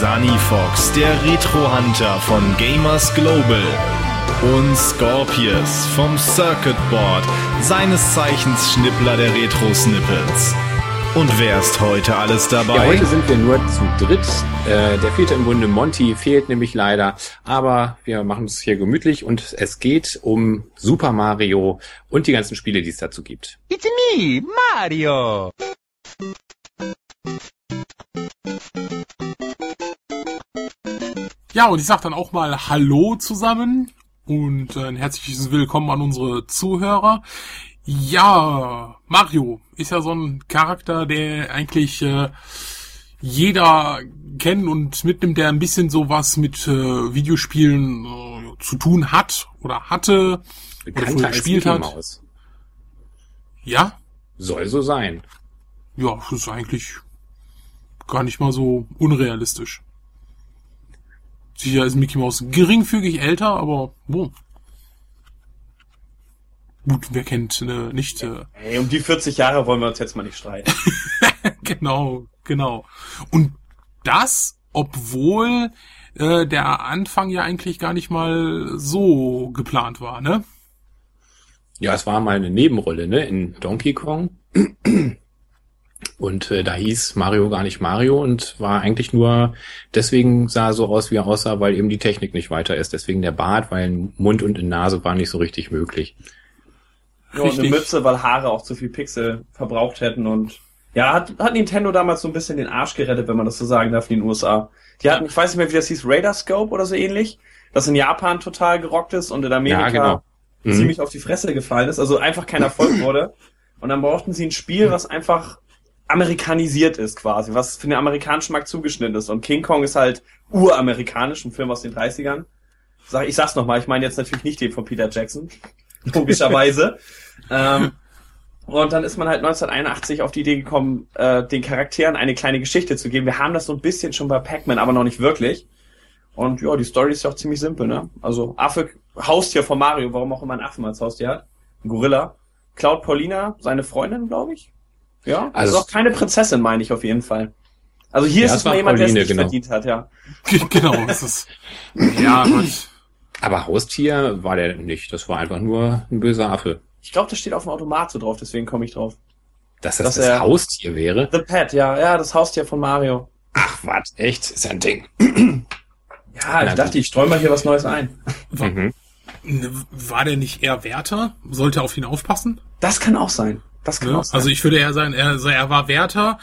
Sunny Fox, der Retro-Hunter von Gamers Global. Und Scorpius vom Circuit Board, seines Zeichens Schnippler der Retro-Snippets. Und wer ist heute alles dabei? Ja, heute sind wir nur zu dritt. Äh, der vierte im Bunde, Monty, fehlt nämlich leider. Aber wir machen es hier gemütlich und es geht um Super Mario und die ganzen Spiele, die es dazu gibt. It's me, Mario! Ja, und ich sag dann auch mal Hallo zusammen und äh, ein herzliches Willkommen an unsere Zuhörer. Ja, Mario ist ja so ein Charakter, der eigentlich äh, jeder kennt und mitnimmt, der ein bisschen sowas mit äh, Videospielen äh, zu tun hat oder hatte oder früher gespielt hat. Maus. Ja? Soll so sein. Ja, das ist eigentlich gar nicht mal so unrealistisch. Sicher ist Mickey Mouse geringfügig älter, aber wo? Gut, wer kennt ne, nicht. Äh, Ey, um die 40 Jahre wollen wir uns jetzt mal nicht streiten. genau, genau. Und das, obwohl äh, der Anfang ja eigentlich gar nicht mal so geplant war, ne? Ja, es war mal eine Nebenrolle, ne? In Donkey Kong. Und äh, da hieß Mario gar nicht Mario und war eigentlich nur deswegen sah er so aus, wie er aussah, weil eben die Technik nicht weiter ist. Deswegen der Bart, weil Mund und in Nase war nicht so richtig möglich. Ja, und eine Mütze, weil Haare auch zu viel Pixel verbraucht hätten und ja, hat, hat Nintendo damals so ein bisschen den Arsch gerettet, wenn man das so sagen darf, in den USA. Die hatten, ich weiß nicht mehr, wie das hieß, Radar Scope oder so ähnlich, das in Japan total gerockt ist und in Amerika ja, genau. mhm. ziemlich auf die Fresse gefallen ist, also einfach kein Erfolg wurde. Und dann brauchten sie ein Spiel, was einfach amerikanisiert ist quasi, was für den amerikanischen Markt zugeschnitten ist. Und King Kong ist halt uramerikanisch, ein Film aus den 30ern. Ich sag's nochmal, ich meine jetzt natürlich nicht den von Peter Jackson, logischerweise. ähm, und dann ist man halt 1981 auf die Idee gekommen, äh, den Charakteren eine kleine Geschichte zu geben. Wir haben das so ein bisschen schon bei Pac-Man, aber noch nicht wirklich. Und ja, die Story ist ja auch ziemlich simpel, ne? Also Affe, Haustier von Mario, warum auch immer ein Affen als Haustier hat. Ein Gorilla. Cloud Paulina, seine Freundin, glaube ich. Ja, also, also auch keine Prinzessin, meine ich auf jeden Fall. Also hier ja, ist es mal jemand, der es nicht genau. verdient hat, ja. genau, das ist. Ja, Gott. Aber Haustier war der nicht. Das war einfach nur ein böser Affe. Ich glaube, das steht auf dem Automat so drauf, deswegen komme ich drauf. Dass das Dass das Haustier wäre? The Pet, ja, ja, das Haustier von Mario. Ach, was, echt? Ist ja ein Ding. ja, ich dachte, ich streue mal hier was Neues ein. Mhm. War der nicht eher Wärter? Sollte auf ihn aufpassen? Das kann auch sein. Das kann ne? auch sein. Also ich würde eher sagen, er, also er war Wärter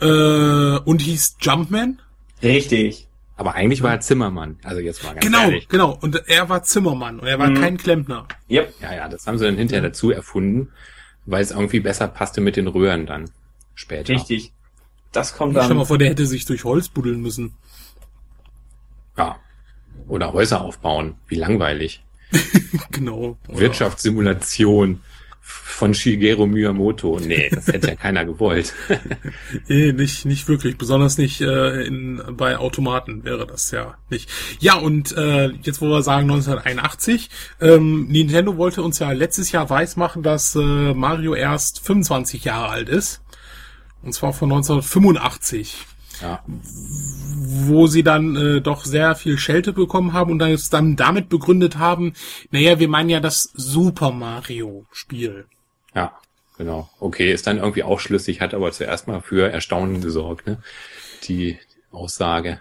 äh, und hieß Jumpman. Richtig. Aber eigentlich war er Zimmermann. Also jetzt mal ganz Genau, ehrlich. genau. Und er war Zimmermann und er war mhm. kein Klempner. Yep. Ja, ja, das haben sie dann hinterher dazu erfunden, weil es irgendwie besser passte mit den Röhren dann später. Richtig. Das kommt dann. Ich stell mal vor, der hätte sich durch Holz buddeln müssen. Ja. Oder Häuser aufbauen. Wie langweilig. genau. Wirtschaftssimulation von Shigeru Miyamoto. Nee, das hätte ja keiner gewollt. nee, nicht, nicht wirklich. Besonders nicht äh, in, bei Automaten wäre das ja nicht. Ja, und äh, jetzt wo wir sagen 1981, ähm, Nintendo wollte uns ja letztes Jahr weismachen, dass äh, Mario erst 25 Jahre alt ist. Und zwar von 1985. Ja. Wo sie dann äh, doch sehr viel Schelte bekommen haben und dann, dann damit begründet haben, naja, wir meinen ja das Super Mario Spiel. Ja, genau. Okay, ist dann irgendwie auch schlüssig, hat aber zuerst mal für Erstaunen gesorgt, ne? Die Aussage.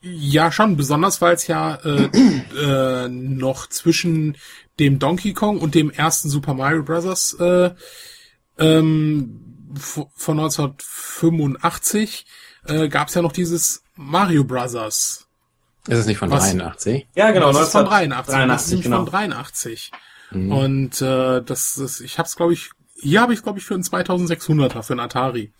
Ja, schon, besonders weil es ja äh, äh, noch zwischen dem Donkey Kong und dem ersten Super Mario Bros. Äh, ähm, von 1985 äh, gab es ja noch dieses Mario Brothers. Ist es nicht von was, 83? Ja, genau. Das ist von 83. 83 das ist genau. von 83. Mhm. Und äh, das ist, ich habe es, glaube ich, hier habe ich glaube ich für einen 2600er für einen Atari.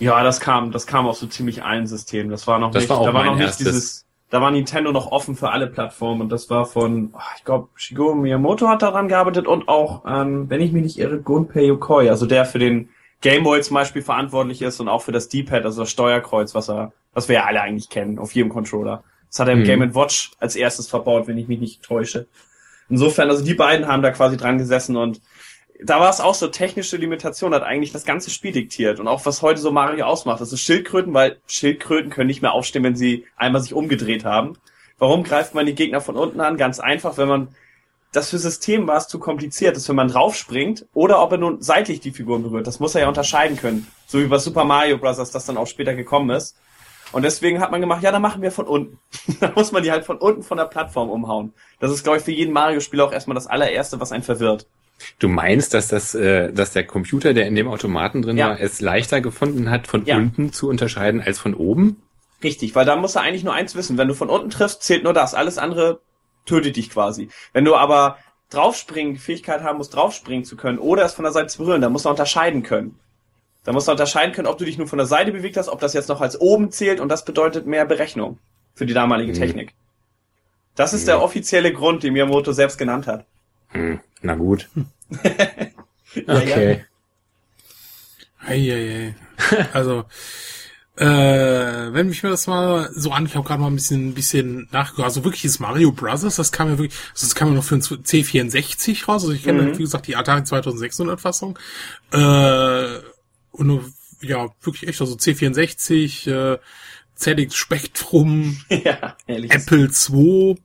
Ja, das kam, das kam aus so ziemlich allen Systemen. Das war noch das nicht, war auch da war mein noch nicht erstes. dieses, da war Nintendo noch offen für alle Plattformen und das war von, oh, ich glaube, Shigeru Miyamoto hat daran gearbeitet und auch, ähm, wenn ich mich nicht irre, Gunpei Yokoi, also der für den Game Boy zum Beispiel verantwortlich ist und auch für das D-Pad, also das Steuerkreuz, was er, was wir ja alle eigentlich kennen, auf jedem Controller. Das hat er im Mhm. Game Watch als erstes verbaut, wenn ich mich nicht täusche. Insofern, also die beiden haben da quasi dran gesessen und da war es auch so technische Limitation, hat eigentlich das ganze Spiel diktiert und auch was heute so Mario ausmacht. Das ist Schildkröten, weil Schildkröten können nicht mehr aufstehen, wenn sie einmal sich umgedreht haben. Warum greift man die Gegner von unten an? Ganz einfach, wenn man das für System war es zu kompliziert ist, wenn man draufspringt oder ob er nun seitlich die Figuren berührt. Das muss er ja unterscheiden können. So wie bei Super Mario Bros. das dann auch später gekommen ist. Und deswegen hat man gemacht, ja, dann machen wir von unten. dann muss man die halt von unten von der Plattform umhauen. Das ist, glaube ich, für jeden Mario-Spieler auch erstmal das allererste, was einen verwirrt. Du meinst, dass das, äh, dass der Computer, der in dem Automaten drin Ja. war, es leichter gefunden hat, von Ja. unten zu unterscheiden als von oben? Richtig, weil da muss er eigentlich nur eins wissen. Wenn du von unten triffst, zählt nur das. Alles andere tötet dich quasi. Wenn du aber draufspringen, die Fähigkeit haben musst, draufspringen zu können oder es von der Seite zu berühren, dann musst du unterscheiden können. Da musst du unterscheiden können, ob du dich nur von der Seite bewegt hast, ob das jetzt noch als oben zählt und das bedeutet mehr Berechnung für die damalige Mhm. Technik. Das ist der offizielle Grund, den Miyamoto selbst genannt hat. Hm, na gut. Ja, Okay. Eieiei. Also, äh, wenn ich mir das mal so an, ich habe gerade mal ein bisschen, ein bisschen nachgeguckt, also wirklich dieses Mario Brothers, das kam ja wirklich, also das kam ja noch für ein C64 raus, also ich kenne, Mhm. wie gesagt, die Atari 2600 Fassung, äh, und ja, wirklich echt, also C64, äh, ZX Spectrum, ja. Apple II,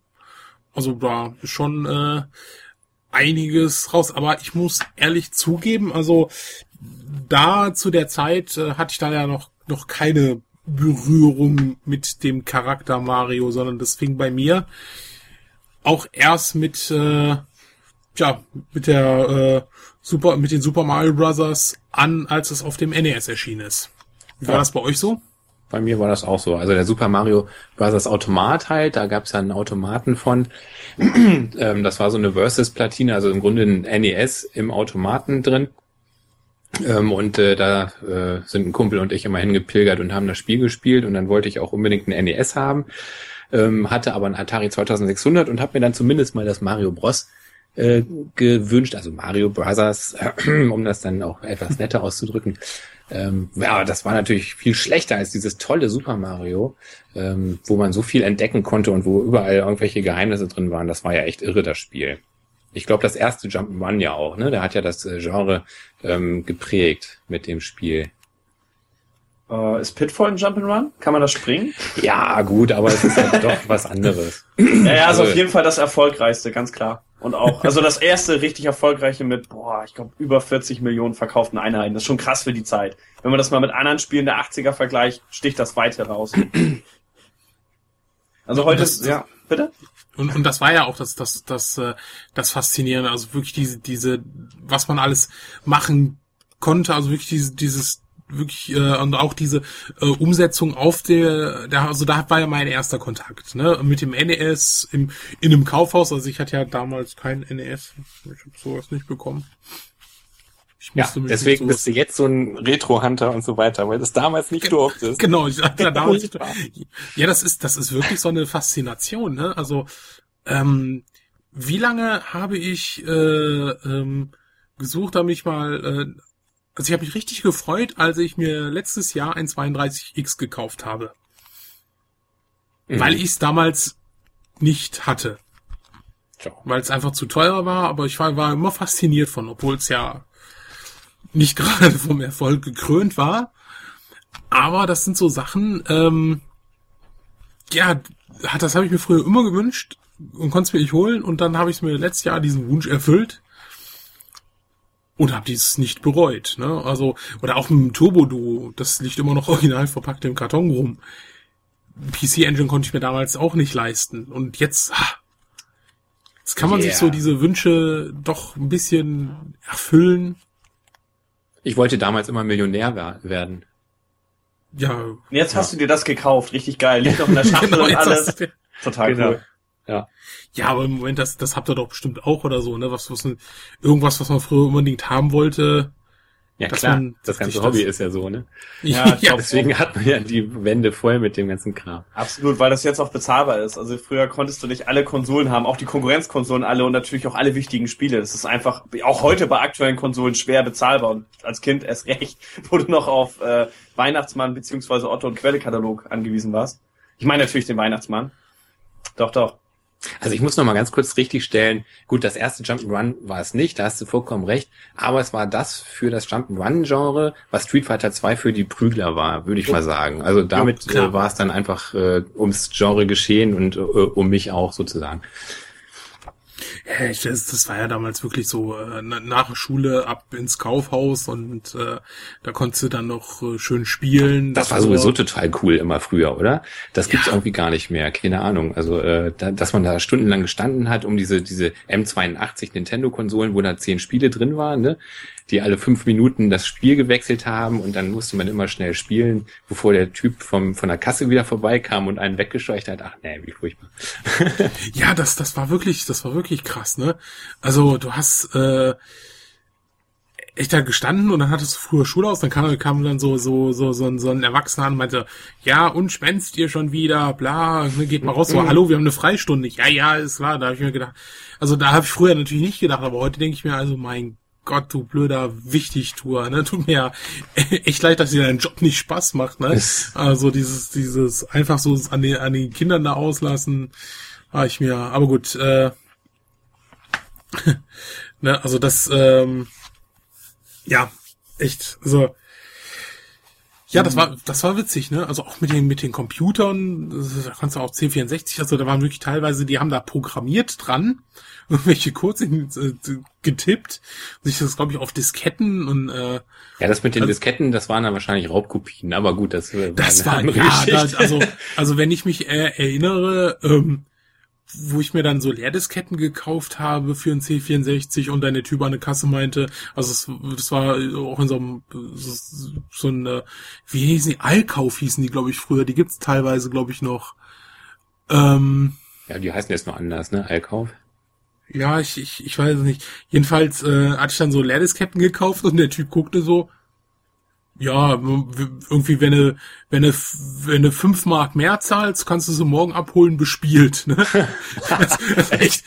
also da ist schon äh, einiges raus. Aber ich muss ehrlich zugeben, also da zu der Zeit äh, hatte ich da ja noch noch keine Berührung mit dem Charakter Mario, sondern das fing bei mir auch erst mit äh, ja mit der äh, Super mit den Super Mario Brothers an, als es auf dem NES erschienen ist. Wie war Ja. das bei euch so? Bei mir war das auch so. Also der Super Mario Bros. Automat halt, da gab es ja einen Automaten von. ähm, das war so eine Versus-Platine, also im Grunde ein NES im Automaten drin. Ähm, und äh, da äh, sind ein Kumpel und ich immer hingepilgert und haben das Spiel gespielt und dann wollte ich auch unbedingt ein NES haben, ähm, hatte aber ein Atari 2600 und habe mir dann zumindest mal das Mario Bros. Äh, gewünscht, also Mario Brothers, um das dann auch etwas netter auszudrücken. Ähm, ja, das war natürlich viel schlechter als dieses tolle Super Mario, ähm, wo man so viel entdecken konnte und wo überall irgendwelche Geheimnisse drin waren. Das war ja echt irre, das Spiel. Ich glaube, das erste Jump'n'Run ja auch, ne? Der hat ja das äh, Genre ähm, geprägt mit dem Spiel. Äh, ist Pitfall ein Jump'n'Run? Kann man da springen? Ja, gut, aber es ist halt doch was anderes. Ja, ja, also Also- auf jeden Fall das erfolgreichste, ganz klar. Und auch, also das erste richtig erfolgreiche mit, boah, ich glaube, über 40 Millionen verkauften Einheiten. Das ist schon krass für die Zeit. Wenn man das mal mit anderen Spielen der 80er vergleicht, sticht das weit heraus. Also heute Das- ist, ja, bitte? Und, und das war ja auch das, das, das, äh, das Faszinierende, also wirklich diese, diese, was man alles machen konnte, also wirklich diese, dieses, wirklich, äh, und auch diese äh, Umsetzung auf der, der, also da war ja mein erster Kontakt, ne, mit dem NES im, in einem Kaufhaus, also ich hatte ja damals kein NES, ich habe sowas nicht bekommen. Ich Ja, musste mich deswegen bist du jetzt so ein Retro-Hunter und so weiter, weil das damals nicht durftest. Genau, ich hatte da damals. Furchtbar. Ja, das ist, das ist wirklich so eine Faszination, ne? Also, ähm, wie lange habe ich äh, ähm, gesucht, damit ich mal, äh, also ich habe mich richtig gefreut, als ich mir letztes Jahr ein 32X gekauft habe. Mhm. Weil ich es damals nicht hatte. Weil es einfach zu teuer war, aber ich war, war immer fasziniert von, obwohl es ja nicht gerade vom Erfolg gekrönt war. Aber das sind so Sachen, ähm, ja, das habe ich mir früher immer gewünscht und konnte es mir nicht holen und dann habe ich mir letztes Jahr diesen Wunsch erfüllt und habe dies nicht bereut. Ne? Also oder auch mit dem Turbo Duo, das liegt immer noch original verpackt im Karton rum. PC Engine konnte ich mir damals auch nicht leisten und jetzt, ah, jetzt kann man sich Yeah. so diese Wünsche doch ein bisschen erfüllen. Ich wollte damals immer Millionär wer- werden. Ja, Und jetzt hast du dir das gekauft, richtig geil. Liegt noch in der Schachtel genau, und alles. Total Genau. cool. Ja. Ja, aber im Moment, das, das habt ihr doch bestimmt auch oder so, ne? Was, was, irgendwas, was man früher unbedingt haben wollte. Ja klar, man das ganze Hobby das- ist ja so, ne? Ja, glaub, Deswegen hat man ja die Wände voll mit dem ganzen Kram. Absolut, weil das jetzt auch bezahlbar ist. Also früher konntest du nicht alle Konsolen haben, auch die Konkurrenzkonsolen alle und natürlich auch alle wichtigen Spiele. Das ist einfach auch heute bei aktuellen Konsolen schwer bezahlbar und als Kind erst recht, wo du noch auf äh, Weihnachtsmann beziehungsweise Otto und Quellekatalog angewiesen warst. Ich meine natürlich den Weihnachtsmann. Doch, doch. Also ich muss noch mal ganz kurz richtig stellen. Gut, das erste Jump'n'Run war es nicht, da hast du vollkommen recht. Aber es war das für das Jump'n'Run-Genre, was Street Fighter 2 für die Prügler war, würde ich mal sagen. Also damit klar. äh, war es dann einfach äh, ums Genre geschehen und äh, um mich auch sozusagen. Ja, ich, das, das war ja damals wirklich so, äh, na- nach der Schule ab ins Kaufhaus und äh, da konntest du dann noch äh, schön spielen. Das war sowieso total cool immer früher, oder? Das gibt's irgendwie gar nicht mehr, keine Ahnung. Also, äh, da, dass man da stundenlang gestanden hat, um diese diese M82 Nintendo-Konsolen, wo da zehn Spiele drin waren, ne? Die alle fünf Minuten das Spiel gewechselt haben und dann musste man immer schnell spielen, bevor der Typ vom von der Kasse wieder vorbeikam und einen weggescheucht hat. Ach nee, wie furchtbar. Ja, das, das war wirklich, das war wirklich krass, ne? Also du hast äh, echt da gestanden und dann hattest du früher Schule aus, dann kam, kam dann so, so, so, so, ein, so ein Erwachsener und meinte, ja, und schwänzt ihr schon wieder, bla, ne, geht mal raus, so, hallo, wir haben eine Freistunde. Ja, ja, ist klar, da habe ich mir gedacht, also da habe ich früher natürlich nicht gedacht, aber heute denke ich mir, also mein Gott, du blöder Wichtigtour, ne? Tut mir ja echt leid, dass dir dein Job nicht Spaß macht, ne? Also dieses, dieses einfach so an den, an den Kindern da auslassen, war ich mir, aber gut, äh, ne, also das, ähm, ja, echt, also, ja, das war, das war witzig, ne? Also auch mit den, mit den Computern, das- da kannst du auch C64, also da waren wirklich teilweise, die haben da programmiert dran, irgendwelche Codes äh, getippt, sich das, glaube ich, auf Disketten und, äh, Ja, das mit den Also- Disketten, das waren dann wahrscheinlich Raubkopien, aber gut, das, äh, Das eine war, andere ja, da, also, also wenn ich mich äh, erinnere, ähm, wo ich mir dann so Leerdisketten gekauft habe für ein C64 und dann der Typ an der Kasse meinte, also es, das war auch in so einem, so, so ein, äh, wie hießen die, Allkauf hießen die, glaube ich, früher, die gibt's teilweise, glaube ich, noch. Ähm, ja, die heißen jetzt noch anders, ne? Allkauf. ja, ich, ich, ich weiß es nicht. Jedenfalls äh, hatte ich dann so Leerdisketten gekauft und der Typ guckte so, ja, irgendwie, wenn du, wenn du, wenn du fünf Mark mehr zahlst, kannst du sie morgen abholen, bespielt. Ne? Das, das echt,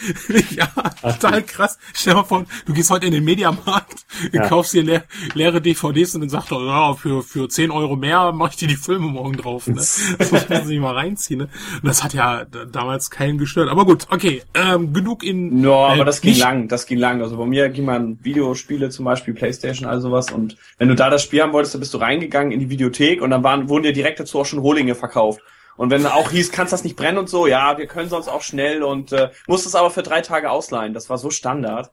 ja, total krass. Stell dir mal vor, du gehst heute in den Mediamarkt, Ja. kaufst dir leer, leere DVDs und dann sagt er, ja, für, für 10 Euro mehr mach ich dir die Filme morgen drauf. Ne? Das muss man sich mal reinziehen. Ne? Und das hat ja da- damals keinen gestört. Aber gut, okay, ähm, genug in... Ja, äh, aber das ging lang, das ging lang. Also bei mir ging man Videospiele zum Beispiel, Playstation, all sowas. Und wenn du da das Spiel haben wolltest, dann bist du reingegangen in die Videothek und dann waren, wurden dir direkt dazu auch schon Rohlinge verkauft. Und wenn auch hieß, kannst das nicht brennen und so, ja, wir können sonst auch schnell und äh, musst es aber für drei Tage ausleihen. Das war so Standard.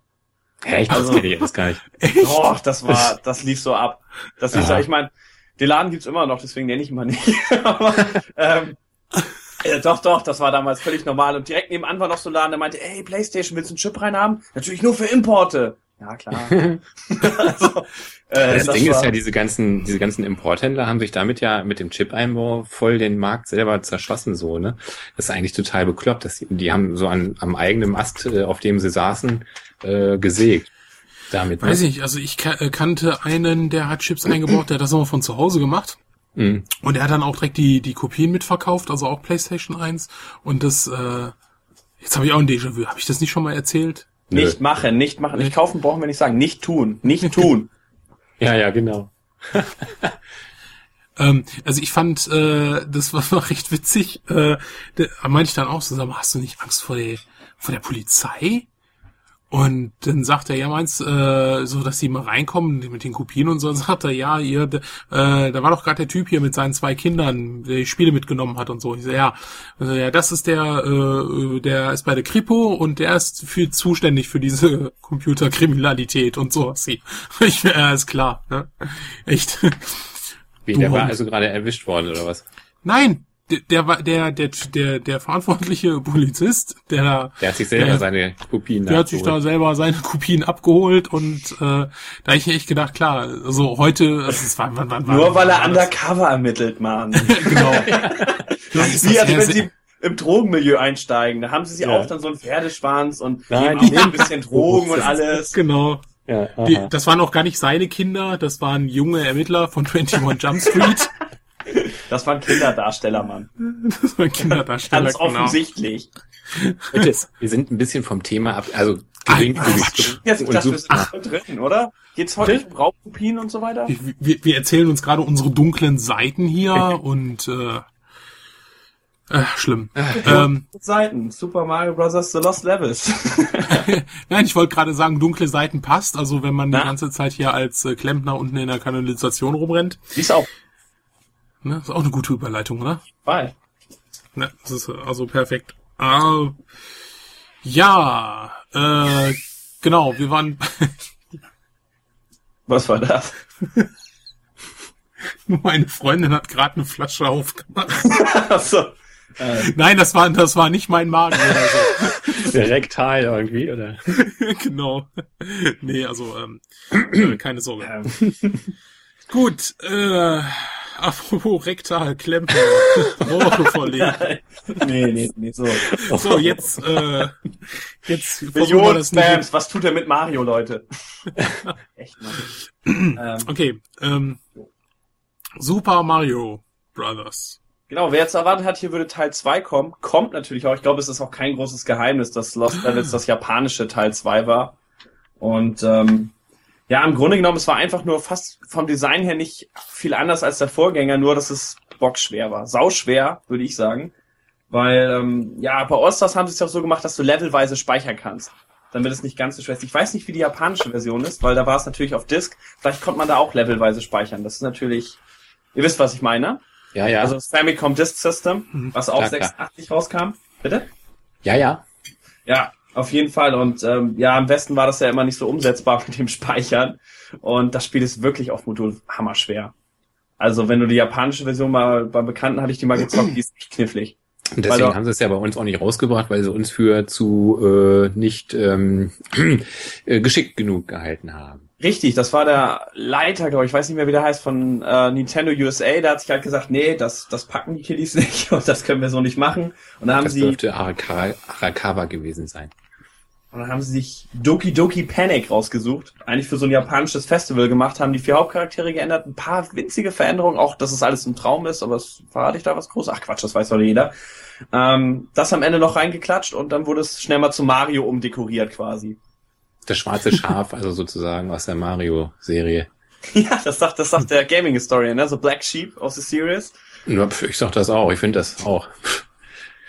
Hä, ich das Also- kenne ich jetzt gar nicht. Oh, das war, das lief so ab. Das lief so, ich meine, den Laden gibt's immer noch, deswegen nenne ich ihn mal nicht. aber, ähm, ja, doch, doch, das war damals völlig normal. Und direkt nebenan war noch so ein Laden, der meinte, ey, Playstation, willst du einen Chip reinhaben? Natürlich nur für Importe. Ja, klar. also, äh, Das, Ding war, ist ja, diese ganzen, diese ganzen Importhändler haben sich damit ja mit dem Chip-Einbau voll den Markt selber zerschossen, so, ne? Das ist eigentlich total bekloppt. dass Die, die haben so an, am eigenen Ast, äh, auf dem sie saßen, äh, gesägt. Damit, Weiß ne? ich nicht, also ich äh, kannte einen, der hat Chips eingebaut, der hat das immer von zu Hause gemacht. Mhm. Und er hat dann auch direkt die, die Kopien mitverkauft, also auch PlayStation 1. Und das, äh, jetzt habe ich auch ein Déjà-vu. Habe ich das nicht schon mal erzählt? Nicht machen, nicht machen. Nicht kaufen brauchen wir nicht sagen. Nicht tun, nicht tun. Ja, ja, genau. Ähm, also ich fand, äh, das war war recht witzig. Äh, da meinte ich dann auch mal, hast du nicht Angst vor der, vor der Polizei? Und dann sagt er, ja, meinst äh, so, dass die mal reinkommen mit den Kopien und so. Und sagt er, ja, ihr, äh, da war doch gerade der Typ hier mit seinen zwei Kindern, der die Spiele mitgenommen hat und so. Ich so, ja, also, ja, das ist der, äh, der ist bei der Kripo und der ist für zuständig für diese Computerkriminalität und sowas. Ich, äh, ist klar, ne? Echt. Wie, der war also gerade erwischt worden, oder was? Nein, der, der war der der der der verantwortliche Polizist, der da Der hat sich selber der, seine Kopien der hat sich da abgeholt. selber seine Kopien abgeholt und äh, da hab ich echt gedacht, klar, also heute, also es war, wann, wann, wann, Nur weil er war undercover ermittelt, Mann. genau. Das ist Wie das als wenn sie im Drogenmilieu einsteigen. Da haben sie sich Ja. auch dann so einen Pferdeschwanz und Nein, nehmen auch ja. ein bisschen Drogen und alles. Genau. Ja, die, das waren auch gar nicht seine Kinder, das waren junge Ermittler von 21 Jump Street. Das waren Kinderdarsteller, Mann. Das waren Kinderdarsteller. Ganz genau. offensichtlich. Bitte, wir sind ein bisschen vom Thema ab, also geringfügig. Jetzt, ich dachte, wir sind ach. drin, oder? Geht's heute um Raubkopien und so weiter? Wir, wir erzählen uns gerade unsere dunklen Seiten hier und äh, äh, schlimm. ähm, Seiten. Super Mario Bros. The Lost Levels. Nein, ich wollte gerade sagen, dunkle Seiten passt. Also wenn man Na? die ganze Zeit hier als äh, Klempner unten in der Kanalisation rumrennt. Ist auch. Ne, ist auch eine gute Überleitung, oder? Bye. Ne, das ist also perfekt. Ah, ja, äh, genau, wir waren. Was war das? Meine Freundin hat gerade eine Flasche aufgemacht. Achso. Äh. Nein, das war, das war nicht mein Magen oder so. Rektal irgendwie, oder? genau. Nee, also, ähm, keine Sorge. Ähm. Gut, äh, apropos rektal Klemper. Worte verlegen. nee, nee, nee, so. So, jetzt, äh, jetzt Millionen das Spams, was tut er mit Mario, Leute? Echt, Mann. ähm. Okay, ähm, Super Mario Brothers. Genau, wer jetzt erwartet hat, hier würde Teil 2 kommen, kommt natürlich auch. Ich glaube, es ist auch kein großes Geheimnis, dass Lost Levels das japanische Teil 2 war. Und ähm, ja, im Grunde genommen, es war einfach nur fast vom Design her nicht viel anders als der Vorgänger, nur dass es bockschwer war. Sauschwer, würde ich sagen. Weil, ähm, ja, bei Allstars haben sie es ja auch so gemacht, dass du levelweise speichern kannst. Damit es nicht ganz so schwer ist. Ich weiß nicht, wie die japanische Version ist, weil da war es natürlich auf Disk. Vielleicht konnte man da auch levelweise speichern. Das ist natürlich, ihr wisst, was ich meine. Ja, ja. Also das Famicom Disk System, mhm. was auch klar, 86 klar. rauskam. Bitte? Ja, ja. Ja, auf jeden Fall. Und ähm, ja, am besten war das ja immer nicht so umsetzbar mit dem Speichern. Und das Spiel ist wirklich auf Modul hammerschwer. Also wenn du die japanische Version mal beim Bekannten hatte ich die mal gezockt, die ist echt knifflig. Und deswegen du, haben sie es ja bei uns auch nicht rausgebracht, weil sie uns für zu äh, nicht ähm, äh, geschickt genug gehalten haben. Richtig, das war der Leiter, glaube ich, ich weiß nicht mehr, wie der heißt, von äh, Nintendo USA. Da hat sich halt gesagt, nee, das, das packen die Kiddies nicht und das können wir so nicht machen. Und dann haben das sie. Das dürfte Arakawa gewesen sein. Und dann haben sie sich Doki Doki Panic rausgesucht. Eigentlich für so ein japanisches Festival gemacht, haben die vier Hauptcharaktere geändert, ein paar winzige Veränderungen, auch dass es alles ein Traum ist, aber es verrate ich da was groß. Ach Quatsch, das weiß doch jeder. Ähm, das am Ende noch reingeklatscht und dann wurde es schnell mal zu Mario umdekoriert quasi. Das schwarze Schaf, also sozusagen aus der Mario-Serie. ja, das sagt, das sagt der Gaming Historian, ne? So Black Sheep aus der Series. Ja, ich sag das auch, ich finde das auch.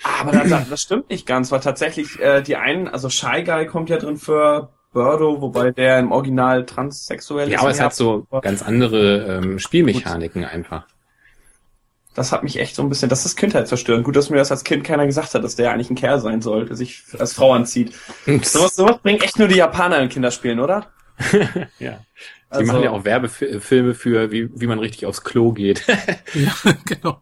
Aber das, das stimmt nicht ganz, weil tatsächlich äh, die einen, also Shy Guy kommt ja drin für Birdo, wobei der im Original transsexuell ja, ist. Ja, aber es hat so ganz andere ähm, Spielmechaniken Gut. einfach. Das hat mich echt so ein bisschen, das ist Kindheit zerstören. Gut, dass mir das als Kind keiner gesagt hat, dass der eigentlich ein Kerl sein soll, der sich als Frau anzieht. sowas, sowas bringen echt nur die Japaner in Kinderspielen, oder? ja. Die also, machen ja auch Werbefilme für, wie, wie man richtig aufs Klo geht. ja, genau.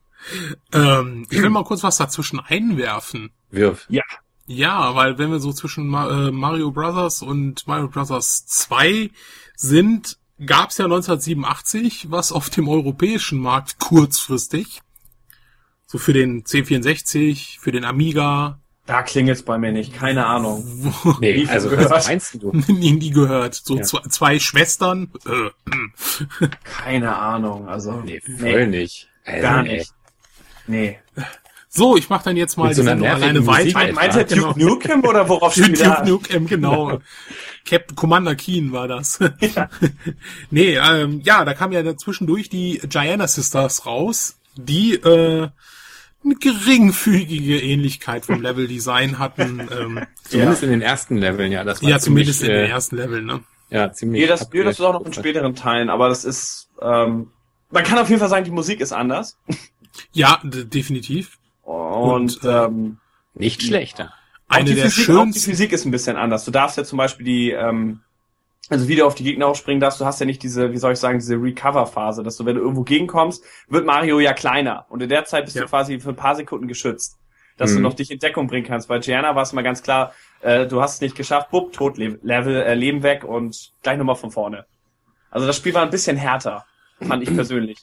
Ähm, ich will mal kurz was dazwischen einwerfen. Wirf. Ja. Ja, weil wenn wir so zwischen äh, Mario Brothers und Mario Brothers 2 sind, gab's ja 1987 was auf dem europäischen Markt kurzfristig. So für den C64, für den Amiga. Da klingelt's bei mir nicht, keine Ahnung. nee, also gehört. was meinst du? Nie, nie gehört. So ja. zwei, zwei Schwestern. Äh, keine Ahnung, also. Nee, voll nee. nicht. Also, Gar nicht. Nee. So, ich mache dann jetzt mal so die Sendung alleine weiter. Meinst du Duke genau. Nukem oder worauf steht Duke Nukem, genau. Captain Commander Keen war das. Ja. nee, ähm, ja, da kam ja zwischendurch die Gianna Sisters raus, die äh, eine geringfügige Ähnlichkeit vom Level-Design hatten. Ähm, zumindest ja. in den ersten Leveln, ja. Das war ja, zumindest ziemlich, in den äh, ersten Leveln, ne? Ja, ziemlich. Nee, das, nee, das ist auch noch in späteren Teilen, aber das ist, ähm, man kann auf jeden Fall sagen, die Musik ist anders. Ja, definitiv. Und, Und äh, ähm, nicht schlechter. Eine der Physik, schönsten. Auch die Physik ist ein bisschen anders. Du darfst ja zum Beispiel die, ähm, also wie du auf die Gegner aufspringen darfst, du hast ja nicht diese, wie soll ich sagen, diese Recover-Phase, dass du, wenn du irgendwo gegenkommst, wird Mario ja kleiner. Und in der Zeit bist ja. du quasi für ein paar Sekunden geschützt. Dass mhm. du noch dich in Deckung bringen kannst. Bei Gianna war es mal ganz klar, äh, du hast es nicht geschafft, bupp, tot, Level, äh, Leben weg und gleich nochmal von vorne. Also das Spiel war ein bisschen härter, fand ich persönlich.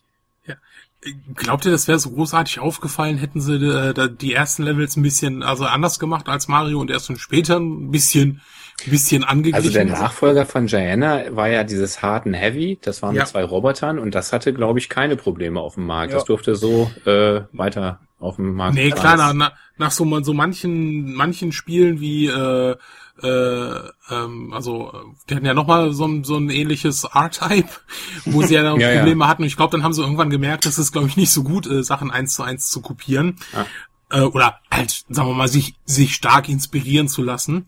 Glaubt ihr, das wäre so großartig aufgefallen, hätten sie äh, die ersten Levels ein bisschen also anders gemacht als Mario und erst dann später ein bisschen bisschen angeglichen. Also der Nachfolger von Diana war ja dieses Hard and Heavy, das waren Ja. mit zwei Robotern und das hatte, glaube ich, keine Probleme auf dem Markt. Ja. Das durfte so äh, weiter auf dem Markt Nee, klar, nach, nach, so, so manchen, manchen Spielen wie, äh, äh, ähm, also, äh, die hatten ja nochmal so, ein- so ein ähnliches R-Type, wo sie ja dann Ja, ja. Probleme hatten. Und ich glaube, dann haben sie irgendwann gemerkt, dass es, glaube ich, nicht so gut ist, Sachen eins zu eins zu kopieren. Äh, oder halt, sagen wir mal, sich, sich stark inspirieren zu lassen.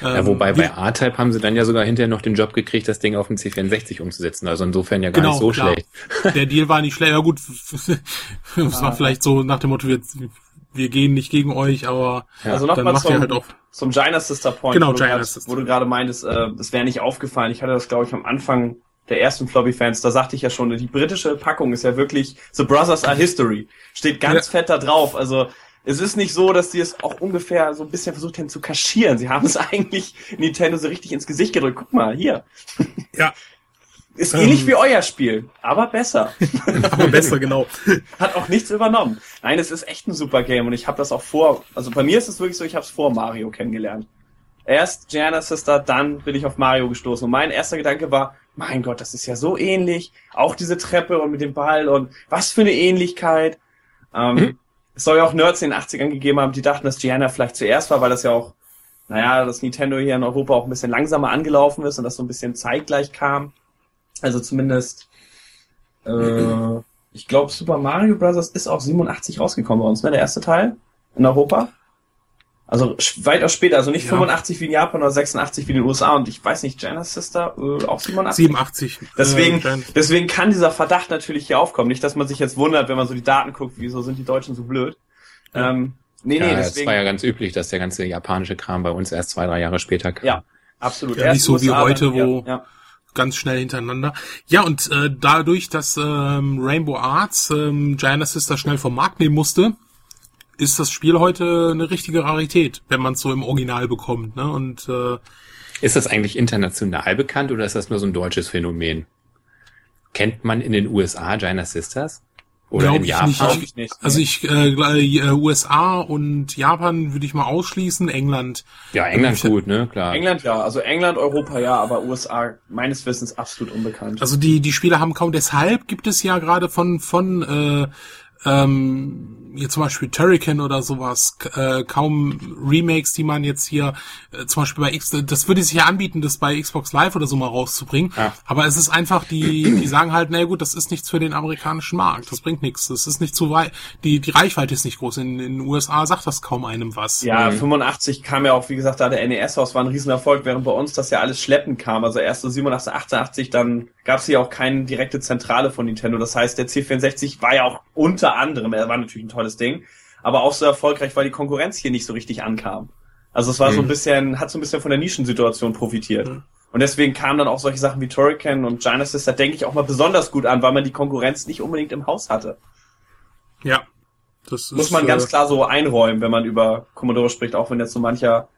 Ja, Ähm, wobei wie- bei R-Type haben sie dann ja sogar hinterher noch den Job gekriegt, das Ding auf dem C64 umzusetzen. Also insofern ja gar Genau, nicht so klar. schlecht. Der Deal war nicht schlecht. Ja gut, es war vielleicht so nach dem Motto, wir, wir gehen nicht gegen euch, aber Also dann nochmal macht ihr zum, halt auch. zum Giant Sister Point, Genau, wo, du Giant grad, Sister. wo du gerade meintest, äh, es wäre nicht aufgefallen. Ich hatte das, glaube ich, am Anfang der ersten Floppy-Fans, da sagte ich ja schon, die britische Packung ist ja wirklich The Brothers are History. Steht ganz Ja. fett da drauf. Also es ist nicht so, dass die es auch ungefähr so ein bisschen versucht haben zu kaschieren. Sie haben es eigentlich Nintendo so richtig ins Gesicht gedrückt. Guck mal, hier. Ja, Ist Ähm. ähnlich wie euer Spiel, aber besser. aber besser, genau. Hat auch nichts übernommen. Nein, es ist echt ein super Game und ich habe das auch vor, also bei mir ist es wirklich so, ich habe es vor Mario kennengelernt. Erst Gianna Sister, dann bin ich auf Mario gestoßen und mein erster Gedanke war, mein Gott, das ist ja so ähnlich, auch diese Treppe und mit dem Ball und was für eine Ähnlichkeit. Ähm, Es soll ja auch Nerds in den 80ern gegeben haben, die dachten, dass Gianna vielleicht zuerst war, weil das ja auch, naja, das Nintendo hier in Europa auch ein bisschen langsamer angelaufen ist und das so ein bisschen zeitgleich kam. Also zumindest äh, ich glaube, Super Mario Bros. ist auch 87 rausgekommen bei uns, ne? Der erste Teil in Europa. Also weitaus später, also nicht Ja. 85 wie in Japan oder 86 wie in den USA. Und ich weiß nicht, Jenna's Sister äh, auch 87. 87. Deswegen, Äh, deswegen kann dieser Verdacht natürlich hier aufkommen. Nicht, dass man sich jetzt wundert, wenn man so die Daten guckt, wieso sind die Deutschen so blöd. Ähm, nee, Ja, nee, es deswegen. war ja ganz üblich, dass der ganze japanische Kram bei uns erst zwei, drei Jahre später kam. ja, absolut. Ja, Erst nicht so wie USA, heute, dann- ja, wo- Ja, ganz schnell hintereinander. Ja, und äh, dadurch, dass ähm, Rainbow Arts ähm, Giant Sister schnell vom Markt nehmen musste, ist das Spiel heute eine richtige Rarität, wenn man es so im Original bekommt. Ne? Und äh, Ist das eigentlich international bekannt oder ist das nur so ein deutsches Phänomen? Kennt man in den USA Gina Sisters? Oder Glaub in ich Japan? nicht. Nicht. also ich äh, äh, USA und Japan würde ich mal ausschließen, England. Ja, England gut, ne? Klar. England ja, also England, Europa ja, aber USA meines Wissens absolut unbekannt. Also die die Spiele haben kaum. Deshalb gibt es ja gerade von von äh, ähm, hier zum Beispiel Turrican oder sowas äh, kaum Remakes, die man jetzt hier äh, zum Beispiel bei X, das würde sich ja anbieten, das bei Xbox Live oder so mal rauszubringen. Ja. Aber es ist einfach die die sagen halt, na gut, das ist nichts für den amerikanischen Markt, das bringt nichts, das ist nicht zu weit, die die Reichweite ist nicht groß. In, in den USA sagt das kaum einem was. Ja, 85 kam ja auch, wie gesagt, da der NES raus, war ein Riesenerfolg, während bei uns das ja alles schleppend kam. Also erst so 87, 88, dann gab es hier auch keine direkte Zentrale von Nintendo. Das heißt, der C64 war ja auch unter anderem, er war natürlich ein tolles Ding, aber auch so erfolgreich, weil die Konkurrenz hier nicht so richtig ankam. Also es war so ein Mhm. bisschen, hat so ein bisschen von der Nischensituation profitiert. Mhm. Und deswegen kamen dann auch solche Sachen wie Turrican und Genesis, da denke ich auch mal besonders gut an, weil man die Konkurrenz nicht unbedingt im Haus hatte. Ja. Das Muss ist, man ganz äh, klar so einräumen, wenn man über Commodore spricht, auch wenn jetzt so mancher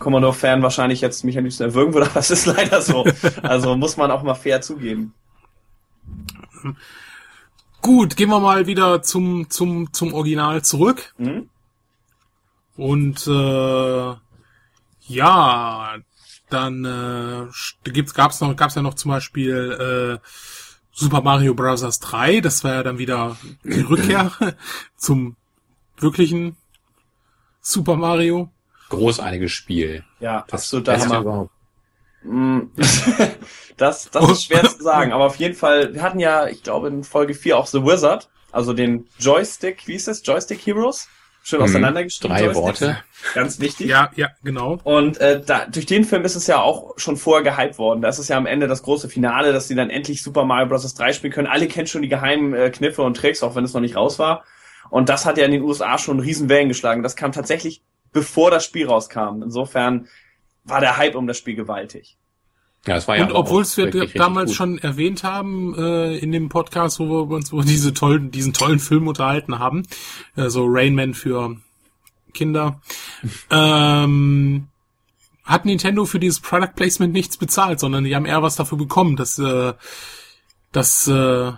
Commodore-Fan wahrscheinlich jetzt mich am liebsten erwürgen würde, aber es ist leider so. Also muss man auch mal fair zugeben. Gut, gehen wir mal wieder zum zum zum Original zurück. Mhm. Und äh, ja, dann äh, gibt's gab's noch gab's ja noch zum Beispiel äh, Super Mario Bros. 3. Das war ja dann wieder die Rückkehr zum wirklichen Super Mario. Großartiges Spiel. Ja, Das absoluter Beste Hammer. überhaupt. Mm, das, das ist schwer zu sagen, aber auf jeden Fall, wir hatten ja, ich glaube, in Folge 4 auch The Wizard, also den Joystick, wie ist es? Joystick Heroes? Schön Mhm. auseinandergeschrieben. Drei Joysticks. Worte. Ganz wichtig. Ja, ja, genau. Und äh, da, durch den Film ist es ja auch schon vorher gehypt worden. Da ist es ja am Ende das große Finale, dass sie dann endlich Super Mario Bros. 3 spielen können. Alle kennen schon die geheimen äh, Kniffe und Tricks, auch wenn es noch nicht raus war. Und das hat ja in den USA schon riesen Wellen geschlagen. Das kam tatsächlich bevor das Spiel rauskam. Insofern war der Hype um das Spiel gewaltig. Ja, es war ja Und obwohl es wir richtig damals gut. schon erwähnt haben äh, in dem Podcast, wo wir uns über diese tollen, diesen tollen Film unterhalten haben, äh, so Rain Man für Kinder, ähm, hat Nintendo für dieses Product Placement nichts bezahlt, sondern die haben eher was dafür bekommen, dass, äh, dass äh,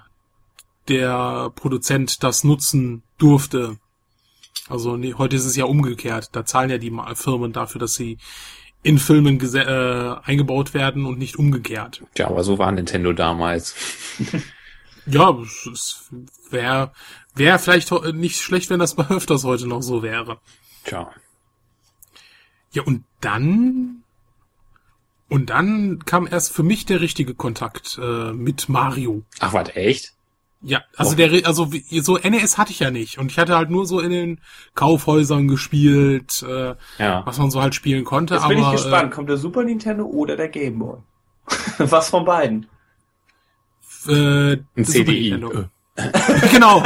der Produzent das nutzen durfte. Also nee, heute ist es ja umgekehrt. Da zahlen ja die Firmen dafür, dass sie in Filmen äh, eingebaut werden und nicht umgekehrt. Tja, aber so war Nintendo damals. ja, es wäre wär vielleicht nicht schlecht, wenn das mal öfters heute noch so wäre. Tja. Ja, und dann und dann kam erst für mich der richtige Kontakt äh, mit Mario. Ach, was, echt? Ja, also der, also so NES hatte ich ja nicht und ich hatte halt nur so in den Kaufhäusern gespielt, äh, ja. was man so halt spielen konnte. Jetzt aber, bin ich gespannt, äh, kommt der Super Nintendo oder der Game Boy? was von beiden? Äh, Ein CDI. genau.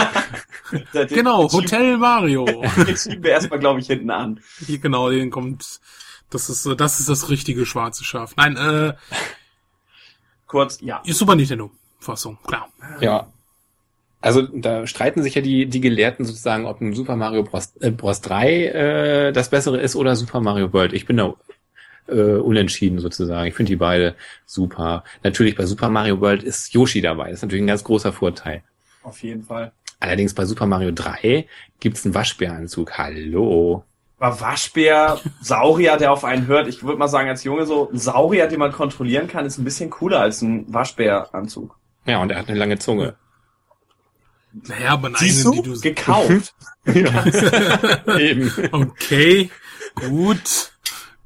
genau, Hotel Mario. Den schieben wir erstmal, glaube ich, hinten an. Genau, den kommt. Das ist das ist das richtige schwarze Schaf. Nein, äh. Kurz, ja. Super Nintendo Fassung, klar. Ja, also da streiten sich ja die, die Gelehrten sozusagen, ob ein Super Mario Bros. Äh, Bros. 3 äh, das bessere ist oder Super Mario World. Ich bin da äh, unentschieden sozusagen. Ich finde die beide super. Natürlich bei Super Mario World ist Yoshi dabei. Das ist natürlich ein ganz großer Vorteil. Auf jeden Fall. Allerdings bei Super Mario 3 gibt's einen Waschbäranzug. Hallo. War Waschbär, Saurier, der auf einen hört. Ich würde mal sagen, als Junge so, ein Saurier, den man kontrollieren kann, ist ein bisschen cooler als ein Waschbäranzug. Ja, und er hat eine lange Zunge. Naja, aber Siehst einen, du? die du gekauft. ja. Eben. Okay, gut.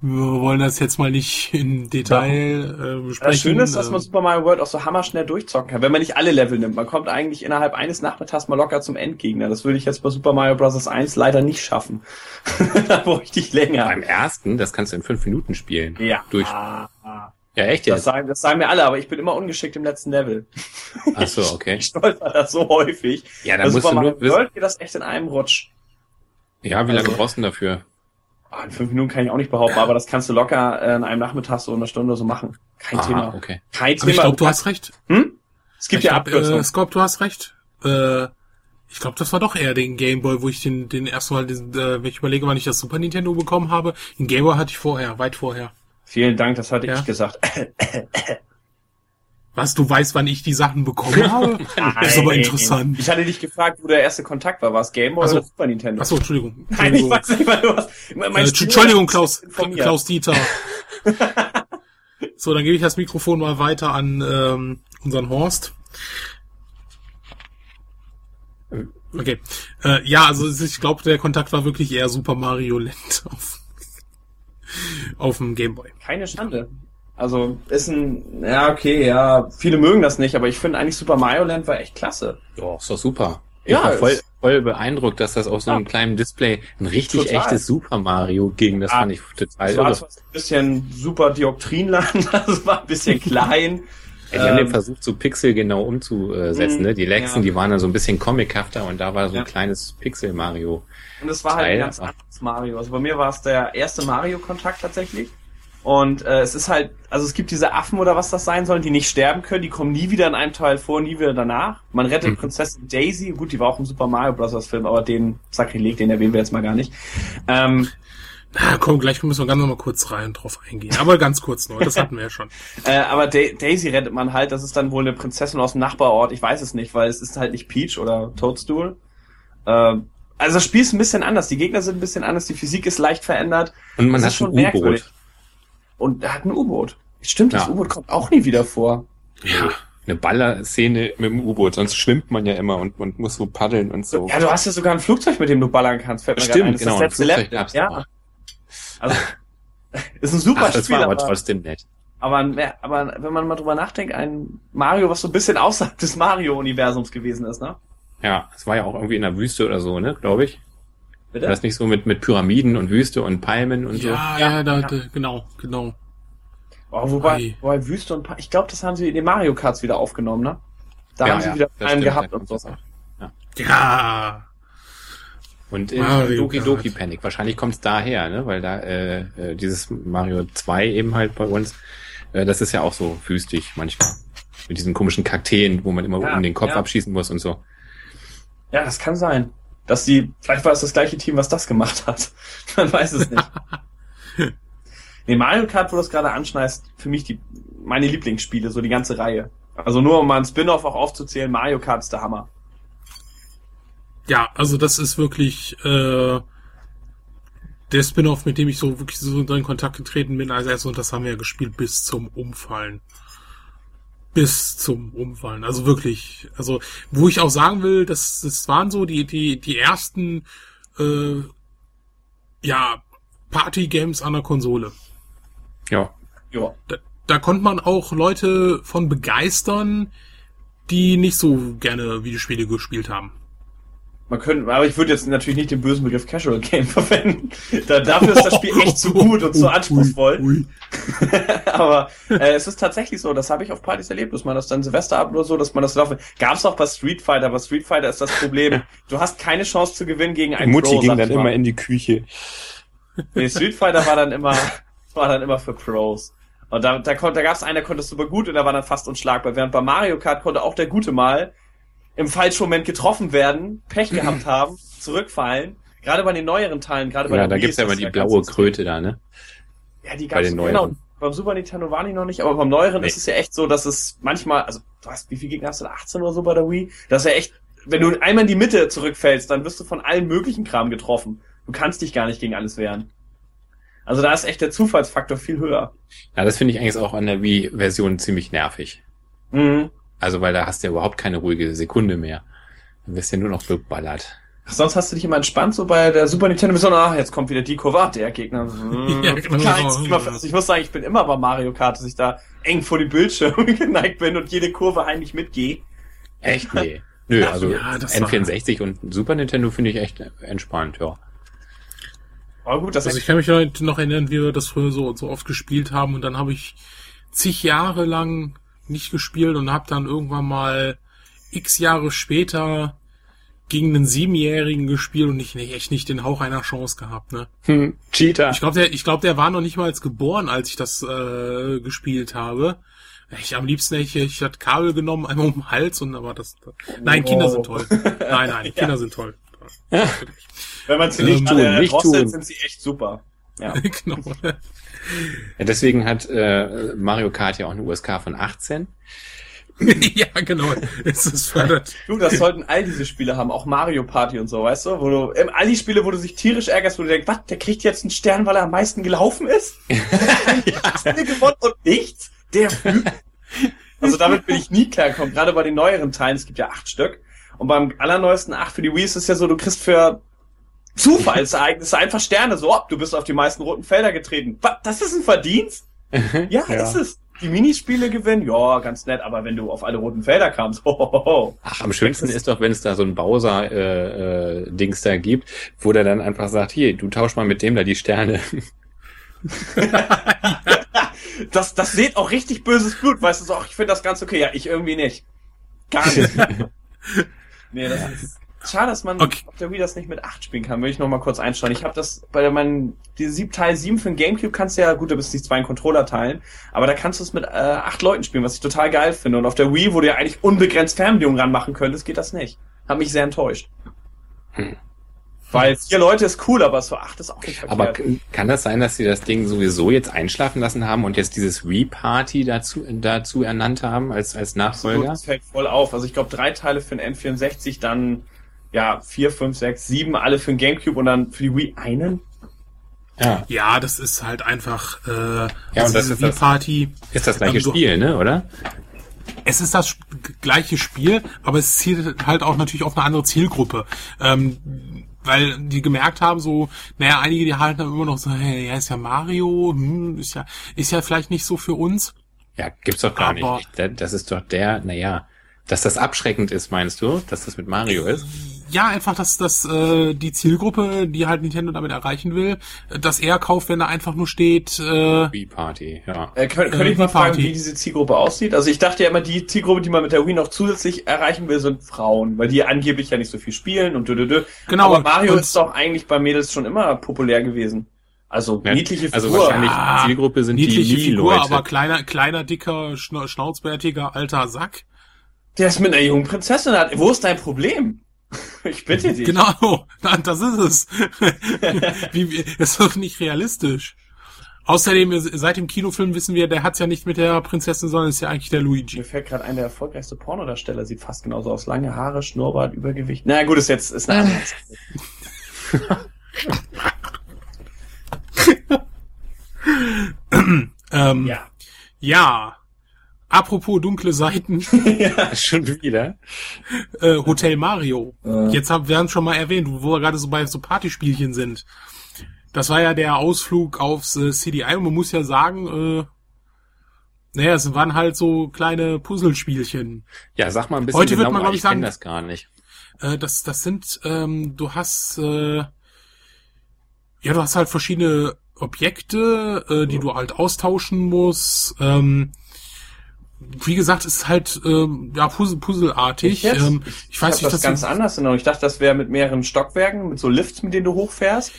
Wir wollen das jetzt mal nicht in Detail ja. äh, besprechen. Das Schöne ist, dass man Super Mario World auch so hammerschnell durchzocken kann, wenn man nicht alle Level nimmt. Man kommt eigentlich innerhalb eines Nachmittags mal locker zum Endgegner. Das würde ich jetzt bei Super Mario Bros. 1 leider nicht schaffen. da bräuchte ich länger. Beim ersten, das kannst du in fünf Minuten spielen. Ja. Durch. Ah, ah. Ja, echt jetzt? Das sagen, das sagen mir alle, aber ich bin immer ungeschickt im letzten Level. Ach so, okay. Ich stolper das so häufig. Ja, dann musst du nur wissen. geht das echt in einem Rutsch. Ja, wie lange also, brauchst du dafür? Oh, in fünf Minuten kann ich auch nicht behaupten, aber das kannst du locker äh, in einem Nachmittag so eine Stunde so machen. Kein Aha, Thema. Okay. Kein Thema. ich glaube, du hast recht. Hm? Es gibt ich ja Abkürzungen. Äh, Scorp, du hast recht. Äh, ich glaube, das war doch eher den Gameboy, wo ich den, den ersten Mal, diesen, äh, wenn ich überlege, wann ich das Super Nintendo bekommen habe. Den Gameboy hatte ich vorher, weit vorher. Vielen Dank, das hatte ja. ich gesagt. Was, du weißt, wann ich die Sachen bekommen habe? das ist aber interessant. Ich hatte dich gefragt, wo der erste Kontakt war. War es Game Boy so. oder Super Nintendo? Achso, Entschuldigung. Nein, ich weiß nicht, weil du hast... Äh, Entschuldigung, Klaus, Klaus Dieter. so, dann gebe ich das Mikrofon mal weiter an ähm, unseren Horst. Okay. Äh, ja, also ich glaube, der Kontakt war wirklich eher Super Mario Land auf auf dem Gameboy. Keine Schande. Also ist ein, ja okay, ja, viele mögen das nicht, aber ich finde eigentlich Super Mario Land war echt klasse. Ja, ist doch super. Ich ja, war voll, voll beeindruckt, dass das auf so einem kleinen Display ein richtig total. echtes Super Mario ging. Das ah, fand ich total das war ein bisschen super Dioktrinland, das war ein bisschen klein. Ja, die ähm, haben den versucht, so Pixel genau umzusetzen. Mhm, ne? Die Lexen, ja. die waren dann so ein bisschen comichafter und da war so ein ja. kleines Pixel Mario. Und es war halt ein ganz anderes Mario. Also bei mir war es der erste Mario-Kontakt tatsächlich. Und äh, es ist halt, also es gibt diese Affen oder was das sein sollen, die nicht sterben können, die kommen nie wieder in einem Teil vor, nie wieder danach. Man rettet mhm. Prinzessin Daisy, gut, die war auch im Super Mario Bros. Film, aber den Sakrileg, den erwähnen wir jetzt mal gar nicht. Ähm, na komm, gleich müssen wir ganz noch mal kurz rein drauf eingehen. Aber ganz kurz nur, das hatten wir ja schon. äh, aber da Daisy rettet man halt, das ist dann wohl eine Prinzessin aus dem Nachbarort, ich weiß es nicht, weil es ist halt nicht Peach oder Toadstool. Äh, also das Spiel ist ein bisschen anders, die Gegner sind ein bisschen anders, die Physik ist leicht verändert. Und man das hat schon ein U-Boot. Und er hat ein U-Boot. Stimmt, das ja. U-Boot kommt auch nie wieder vor. Ja, eine Ballerszene mit dem U-Boot, sonst schwimmt man ja immer und, und muss so paddeln und so. Ja, du hast ja sogar ein Flugzeug, mit dem du ballern kannst. Fällt Stimmt. Das genau, ist das letzte Level. Ja. Also, ist ein super Ach, das Spiel. war aber, aber trotzdem nett. Aber, aber wenn man mal drüber nachdenkt, ein Mario, was so ein bisschen außerhalb des Mario-Universums gewesen ist, ne? Ja, es war ja auch irgendwie in der Wüste oder so, ne, glaube ich. Bitte? Das nicht so mit, mit Pyramiden und Wüste und Palmen und ja, so. Ja, ja, da, da, genau, genau. Oh, wobei, wobei Wüste und Palmen, ich glaube, das haben sie in den Mario Karts wieder aufgenommen, ne? Da ja, haben sie ja, wieder Palmen gehabt und so. Ja. ja. Und in Mario Doki Doki Panic. Wahrscheinlich kommt es daher, ne? Weil da äh, äh, dieses Mario 2 eben halt bei uns, äh, das ist ja auch so wüstig manchmal. Mit diesen komischen Kakteen, wo man immer ja, um den Kopf ja. abschießen muss und so. Ja, das kann sein. Dass die, vielleicht war es das gleiche Team, was das gemacht hat. Man weiß es nicht. nee, Mario Kart, wo du das gerade anschneidest, für mich die, meine Lieblingsspiele, so die ganze Reihe. Also nur um mal ein Spin-off auch aufzuzählen, Mario Kart ist der Hammer. Ja, also das ist wirklich, äh, der Spin-off, mit dem ich so wirklich so in Kontakt getreten bin als erstes, und das haben wir ja gespielt bis zum Umfallen. Bis zum Umfallen. Also wirklich, also wo ich auch sagen will, das, das waren so die, die, die ersten äh, ja, Party-Games an der Konsole. Ja. Ja. Da, da konnte man auch Leute von begeistern, die nicht so gerne Videospiele gespielt haben. Man könnte, aber ich würde jetzt natürlich nicht den bösen Begriff Casual Game verwenden. Da, dafür ist das Spiel echt zu gut und zu anspruchsvoll. Ui, ui. aber äh, es ist tatsächlich so, das habe ich auf Partys erlebt, dass man das dann Silvesterabend oder so, dass man das laufen. Gab es auch bei Street Fighter, aber Street Fighter ist das Problem. Du hast keine Chance zu gewinnen gegen einen Mutti Pro, ging dann immer in die Küche. Nee, Street Fighter war dann immer, war dann immer für Pros. Und da, da, da gab es einen, der konnte super gut und der war dann fast unschlagbar. Während bei Mario Kart konnte auch der Gute mal im falschen Moment getroffen werden, Pech gehabt haben, zurückfallen. Gerade bei den neueren Teilen, gerade bei Ja, da gibt's ja immer die blaue Kröte da, ne? Ja, die gab's bei den neueren. Genau, beim Super Nintendo war die noch nicht, aber beim neueren nee. ist es ja echt so, dass es manchmal, also du hast, wie viele Gegner hast du da? 18 oder so bei der Wii? Das ist ja echt, wenn du einmal in die Mitte zurückfällst, dann wirst du von allen möglichen Kram getroffen. Du kannst dich gar nicht gegen alles wehren. Also da ist echt der Zufallsfaktor viel höher. Ja, das finde ich eigentlich auch an der Wii-Version ziemlich nervig. Mhm. Also, weil da hast du ja überhaupt keine ruhige Sekunde mehr. Dann wirst du ja nur noch beballert. Ach, sonst hast du dich immer entspannt, so bei der Super Nintendo Version, ach, jetzt kommt wieder die Kurve, ah, der Gegner. ja, genau. ich muss sagen, ich bin immer bei Mario Kart, dass ich da eng vor die Bildschirme geneigt bin und jede Kurve heimlich mitgehe. Echt? Nee. Nö, also ja, N64 und Super Nintendo finde ich echt entspannt, ja. Aber gut, das also ich kann mich noch erinnern, wie wir das früher so, so oft gespielt haben und dann habe ich zig Jahre lang nicht gespielt und habe dann irgendwann mal x Jahre später gegen einen Siebenjährigen gespielt und ich echt nicht den Hauch einer Chance gehabt, ne? Hm, Cheater. Ich glaube, der, ich glaube, der war noch nicht mal als geboren, als ich das äh, gespielt habe. Ich am liebsten ich, ich hatte Kabel genommen, einmal um den Hals und aber das. Nein, Kinder sind toll. Nein, nein, Kinder ja. sind toll. Ja. Wenn man sie nicht, ähm, tun, nicht tun. sind sie echt super. Ja. genau. Ja, deswegen hat äh, Mario Kart ja auch eine USK von 18. ja, genau. Es ist fördert. Du, das sollten all diese Spiele haben, auch Mario Party und so, weißt du? Wo du, ähm, all die Spiele, wo du sich tierisch ärgerst, wo du denkst, was, der kriegt jetzt einen Stern, weil er am meisten gelaufen ist? ja. gewonnen und nichts? Der fügt. Also damit bin ich nie klargekommen, gerade bei den neueren Teilen, es gibt ja acht Stück. Und beim allerneuesten acht für die Wii ist es ja so, du kriegst für Zufallsereignisse, einfach Sterne. So, oh, du bist auf die meisten roten Felder getreten. Was, das ist ein Verdienst? ja, ja, ist es. Die Minispiele gewinnen, ja, ganz nett, aber wenn du auf alle roten Felder kamst, hohoho. Ach, am schönsten ist doch, wenn es da so ein Bowser-Dings äh, äh, da gibt, wo der dann einfach sagt, hier, du tausch mal mit dem da die Sterne. das, das seht auch richtig böses Blut, weißt du, so, ach, ich finde das ganz okay, ja, ich irgendwie nicht. Gar nicht. nee, das ist, Schade, dass man okay. auf der Wii das nicht mit 8 spielen kann. Will ich noch mal kurz einschauen. Ich habe das bei meinen die sieb, Teil 7 für den Gamecube kannst du ja gut, du bist nicht zwei in Controller teilen, aber da kannst du es mit äh, acht Leuten spielen, was ich total geil finde. Und auf der Wii, wo du ja eigentlich unbegrenzt Fernbedienung ranmachen könntest, geht das nicht. Hat mich sehr enttäuscht. Hm. Weil vier Leute ist cool, aber so acht ist auch nicht verkehrt. Aber kann das sein, dass sie das Ding sowieso jetzt einschlafen lassen haben und jetzt dieses Wii-Party dazu, dazu ernannt haben als, als Nachfolger? Das fällt voll auf. Also ich glaube drei Teile für den N64, dann ja, vier, fünf, sechs, sieben, alle für den Gamecube und dann für die Wii einen. Ja, ja das ist halt einfach äh, ja, also und das ist Wii Party. ist das gleiche ähm, Spiel, ne, oder? Es ist das gleiche Spiel, aber es zielt halt auch natürlich auf eine andere Zielgruppe. Ähm, weil die gemerkt haben, so, naja, einige, die halten dann immer noch so, hey, ja, ist ja Mario, hm, ist ja, ist ja vielleicht nicht so für uns. Ja, gibt's doch gar aber, nicht. Das ist doch der, naja, dass das abschreckend ist, meinst du, dass das mit Mario ist? Ja, einfach, dass, dass äh, die Zielgruppe, die halt Nintendo damit erreichen will, dass er kauft, wenn da einfach nur steht äh, Wii Party, ja. Äh, Könnte könnt äh, ich mal fragen, wie diese Zielgruppe aussieht? Also ich dachte ja immer, die Zielgruppe, die man mit der Wii noch zusätzlich erreichen will, sind Frauen, weil die angeblich ja nicht so viel spielen und dö, dö, dö. Genau. Aber Mario ist doch eigentlich bei Mädels schon immer populär gewesen. Also ja, niedliche also Figur. Also wahrscheinlich ja, Zielgruppe sind niedliche die Figur, Leute. aber kleiner, kleiner, dicker, schnauzbärtiger alter Sack. Der ist mit einer jungen Prinzessin hat. Wo ist dein Problem? Ich bitte dich. Genau, das ist es. Wie, das ist doch nicht realistisch. Außerdem, seit dem Kinofilm wissen wir, der hat's ja nicht mit der Prinzessin, sondern ist ja eigentlich der Luigi. Mir fällt gerade ein, der erfolgreichste Pornodarsteller sieht fast genauso aus. Lange Haare, Schnurrbart, Übergewicht. Na naja, gut, ist jetzt ist eine andere. ähm, ja. Ja. Apropos dunkle Seiten. ja. Schon wieder. Äh, Hotel Mario. Äh. Jetzt haben wir haben schon mal erwähnt, wo wir gerade so bei so Partyspielchen sind. Das war ja der Ausflug aufs äh, CDI und man muss ja sagen, äh, naja, es waren halt so kleine Puzzlespielchen. Ja, sag mal ein bisschen Heute genau, wird man, glaube ich, sagen, das gar nicht. Äh, das, das sind, ähm, du hast, äh, ja, du hast halt verschiedene Objekte, äh, die du halt austauschen musst. Ähm, wie gesagt, ist halt ähm, ja Puzzle puzzelartig. Ich, ähm, ich, ich weiß ich nicht, das ganz anders genau. Ich dachte, das wäre mit mehreren Stockwerken, mit so Lifts, mit denen du hochfährst.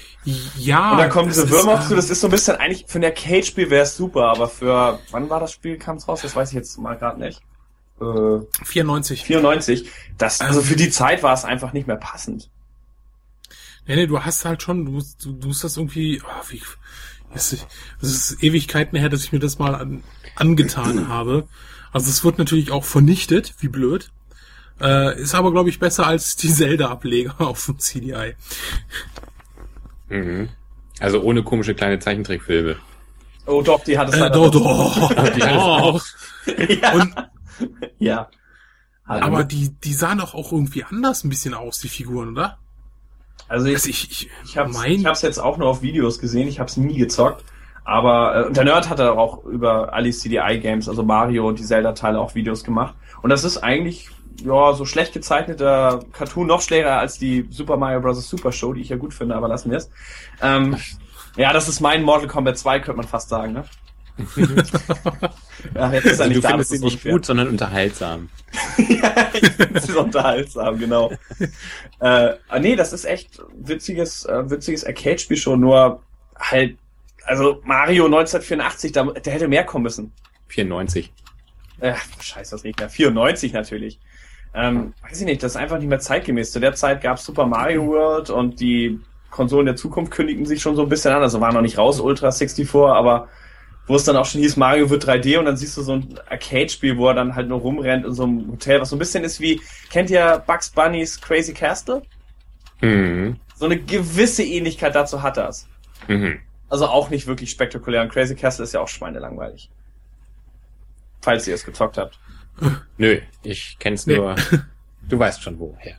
Ja. Und dann kommen diese Würmer auf zu. Das ist so ein bisschen eigentlich für ein Arcade-Spiel wäre es super, aber für wann war das Spiel kam es raus? Das weiß ich jetzt mal gerade nicht. Äh, 94. 94. Das also für die Zeit war es einfach nicht mehr passend. Nee, nee, du hast halt schon, du musst, du, du musst das irgendwie, oh, wie, das ist Ewigkeiten her, dass ich mir das mal an, angetan habe. Also es wird natürlich auch vernichtet, wie blöd. Äh, ist aber, glaube ich, besser als die Zelda-Ableger auf dem CDI. Mhm. Also ohne komische kleine Zeichentrickfilme. Oh doch, die hat es äh, leider doch, doch. die hat auch. ja. Und, ja. Aber die, die sahen doch auch irgendwie anders ein bisschen aus, die Figuren, oder? Also ich, also ich, ich, ich habe es jetzt auch nur auf Videos gesehen, ich habe es nie gezockt. Aber äh, der Nerd hat auch über alle CDI-Games, also Mario und die Zelda-Teile auch Videos gemacht. Und das ist eigentlich ja so schlecht gezeichneter Cartoon, noch schlechter als die Super Mario Bros. Super Show, die ich ja gut finde, aber lassen wir es. Ähm, ja, das ist mein Mortal Kombat 2, könnte man fast sagen, ne? ja, jetzt ist er also nicht du da, findest ihn nicht gut, sondern unterhaltsam. ja, es ist unterhaltsam, genau. äh, ah, nee, das ist echt witziges, äh, witziges Arcade-Spiel schon, nur halt also Mario 1984, da, der hätte mehr kommen müssen. 94. Äh, scheiße, das nicht mehr. 94 natürlich. Ähm, weiß ich nicht, das ist einfach nicht mehr zeitgemäß. Zu der Zeit gab es Super Mario World und die Konsolen der Zukunft kündigten sich schon so ein bisschen an. Also war noch nicht raus, Ultra 64, aber wo es dann auch schon hieß, Mario wird 3D und dann siehst du so ein Arcade-Spiel, wo er dann halt nur rumrennt in so einem Hotel, was so ein bisschen ist wie, kennt ihr Bugs Bunny's Crazy Castle? Mhm. So eine gewisse Ähnlichkeit dazu hat das. Mhm. Also auch nicht wirklich spektakulär. Und Crazy Castle ist ja auch schweinelangweilig. Falls ihr es gezockt habt. Nö, ich kenn's nee. nur. Du weißt schon woher.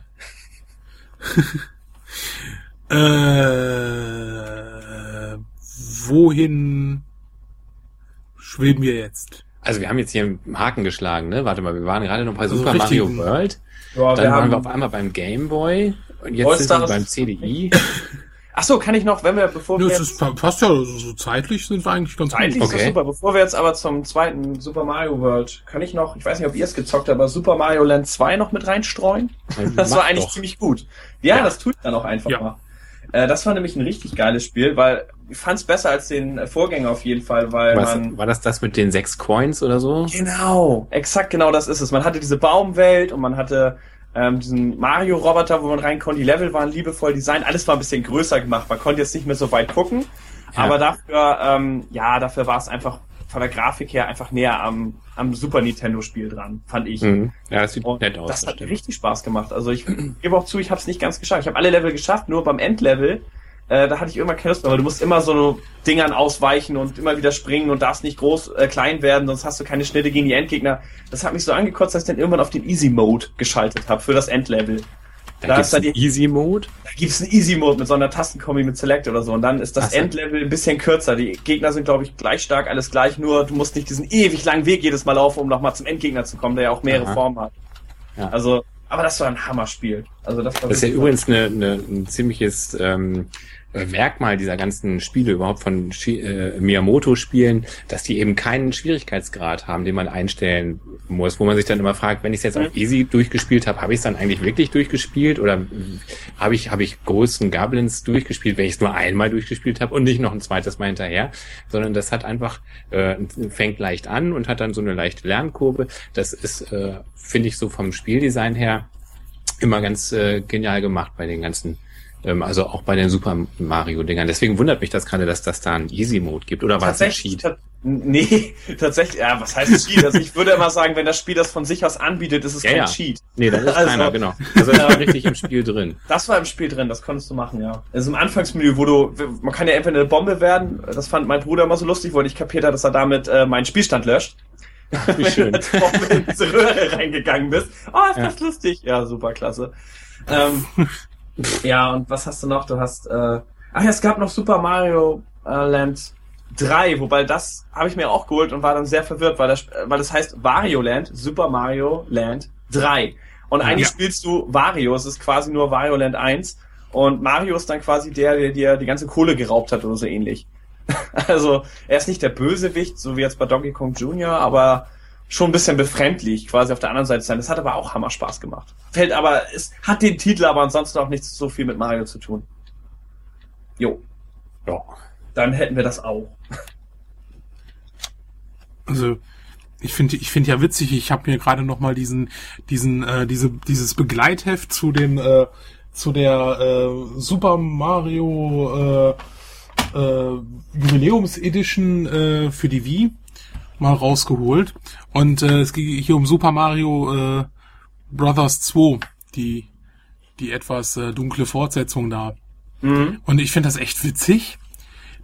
äh, wohin schweben wir jetzt? Also wir haben jetzt hier einen Haken geschlagen, ne? Warte mal, wir waren gerade noch bei also Super Mario World. Ja, dann wir waren wir auf einmal beim Game Boy und jetzt sind wir beim CDI. Ach so, kann ich noch, wenn wir, bevor ja, wir. Das jetzt, passt ja, so zeitlich sind wir eigentlich ganz zeitlich gut. Zeitlich ist super. Bevor wir jetzt aber zum zweiten Super Mario World, kann ich noch, ich weiß nicht, ob ihr es gezockt habt, aber Super Mario Land 2 noch mit reinstreuen? das war eigentlich doch. ziemlich gut. Ja, ja, das tut dann auch einfach ja. mal. Äh, das war nämlich ein richtig geiles Spiel, weil ich fand es besser als den Vorgänger auf jeden Fall, weil Was, man. War das das mit den sechs Coins oder so? Genau, exakt genau das ist es. Man hatte diese Baumwelt und man hatte ähm, diesen Mario-Roboter, wo man rein konnte. Die Level waren liebevoll designt, alles war ein bisschen größer gemacht. Man konnte jetzt nicht mehr so weit gucken, ja. aber dafür, ähm, ja, dafür war es einfach von der Grafik her einfach näher am, am Super Nintendo-Spiel dran, fand ich. Mhm. Ja, das sieht Und nett aus. Das, das hat stimmt. richtig Spaß gemacht. Also ich gebe auch zu, ich habe es nicht ganz geschafft. Ich habe alle Level geschafft, nur beim Endlevel äh, da hatte ich immer keine Lust mehr, weil du musst immer so Dingern ausweichen und immer wieder springen und darfst nicht groß äh, klein werden, sonst hast du keine Schnitte gegen die Endgegner. Das hat mich so angekotzt, dass ich dann irgendwann auf den Easy Mode geschaltet habe für das Endlevel. Da, da gibt's einen Easy Mode? Da gibt's einen Easy Mode mit so einer Tastenkombi mit Select oder so. Und dann ist das so. Endlevel ein bisschen kürzer. Die Gegner sind, glaube ich, gleich stark, alles gleich, nur du musst nicht diesen ewig langen Weg jedes Mal laufen, um nochmal zum Endgegner zu kommen, der ja auch mehrere Aha. Formen hat. Ja. Also, aber das war ein Hammerspiel. Also das, war das ist ja übrigens eine, eine, ein ziemliches ähm, Merkmal dieser ganzen Spiele überhaupt von äh, Miyamoto-Spielen, dass die eben keinen Schwierigkeitsgrad haben, den man einstellen muss, wo man sich dann immer fragt, wenn ich es jetzt auf Easy durchgespielt habe, habe ich es dann eigentlich wirklich durchgespielt oder habe ich habe ich großen Goblins durchgespielt, wenn ich es nur einmal durchgespielt habe und nicht noch ein zweites Mal hinterher, sondern das hat einfach äh, fängt leicht an und hat dann so eine leichte Lernkurve. Das ist, äh, finde ich, so vom Spieldesign her immer ganz äh, genial gemacht bei den ganzen also auch bei den Super Mario-Dingern. Deswegen wundert mich das gerade, dass das da einen Easy-Mode gibt. Oder war es ein Cheat? Nee, tatsächlich, ja, was heißt Cheat? Also ich würde immer sagen, wenn das Spiel das von sich aus anbietet, ist es ja, kein ja. Cheat. Nee, das ist also, keiner, genau. Also das war richtig im Spiel drin. Das war im Spiel drin, das konntest du machen, ja. Also im Anfangsmenü, wo du, man kann ja entweder eine Bombe werden, das fand mein Bruder immer so lustig, weil ich kapiert habe, dass er damit äh, meinen Spielstand löscht. Wie schön. wenn du in diese Röhre reingegangen bist. Oh, ist ja. das lustig. Ja, super klasse. Ähm, ja, und was hast du noch? Du hast, äh, ach ja, es gab noch Super Mario äh, Land 3, wobei das habe ich mir auch geholt und war dann sehr verwirrt, weil das, weil das heißt Wario Land, Super Mario Land 3. Und eigentlich ja. spielst du Wario, es ist quasi nur Wario Land 1 und Mario ist dann quasi der, der dir die ganze Kohle geraubt hat oder so ähnlich. also, er ist nicht der Bösewicht, so wie jetzt bei Donkey Kong Jr., aber schon ein bisschen befremdlich, quasi auf der anderen Seite sein. Das hat aber auch Hammer Spaß gemacht. Fällt aber, es hat den Titel, aber ansonsten auch nichts so viel mit Mario zu tun. Jo. Ja. Dann hätten wir das auch. Also, ich finde ich finde ja witzig, ich habe mir gerade noch mal diesen diesen äh, diese dieses Begleitheft zu dem äh, zu der äh, Super Mario äh, äh, Jubiläums Edition äh, für die Wii mal rausgeholt. Und äh, es ging hier um Super Mario äh, Brothers 2, die, die etwas äh, dunkle Fortsetzung da. Mhm. Und ich finde das echt witzig,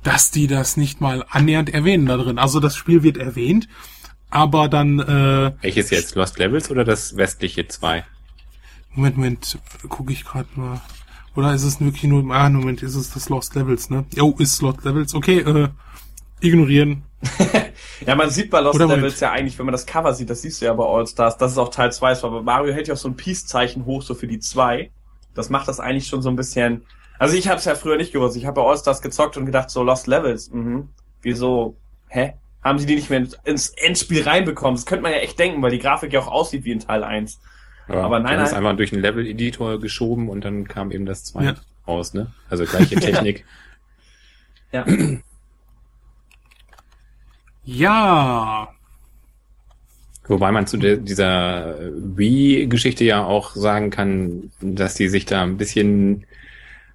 dass die das nicht mal annähernd erwähnen da drin. Also das Spiel wird erwähnt, aber dann... Äh, Welches jetzt? Lost Levels oder das westliche 2? Moment, Moment, gucke ich gerade mal. Oder ist es wirklich nur... Ah, Moment, ist es das Lost Levels, ne? Oh, ist Lost Levels. Okay, äh, ignorieren. ja, man sieht bei Lost Levels ja eigentlich, wenn man das Cover sieht, das siehst du ja bei All-Stars, dass es auch Teil 2 ist, aber Mario hält ja auch so ein Peace-Zeichen hoch, so für die 2. Das macht das eigentlich schon so ein bisschen. Also ich habe es ja früher nicht gewusst. Ich habe bei All-Stars gezockt und gedacht, so Lost Levels, mhm. Wieso? Hä? Haben sie die nicht mehr ins Endspiel reinbekommen? Das könnte man ja echt denken, weil die Grafik ja auch aussieht wie in Teil 1. Ja, aber nein, nein. ist einfach durch einen Level-Editor geschoben und dann kam eben das 2 ja. raus, ne? Also gleiche Technik. ja. Ja. Wobei man zu dieser Wii-Geschichte ja auch sagen kann, dass die sich da ein bisschen,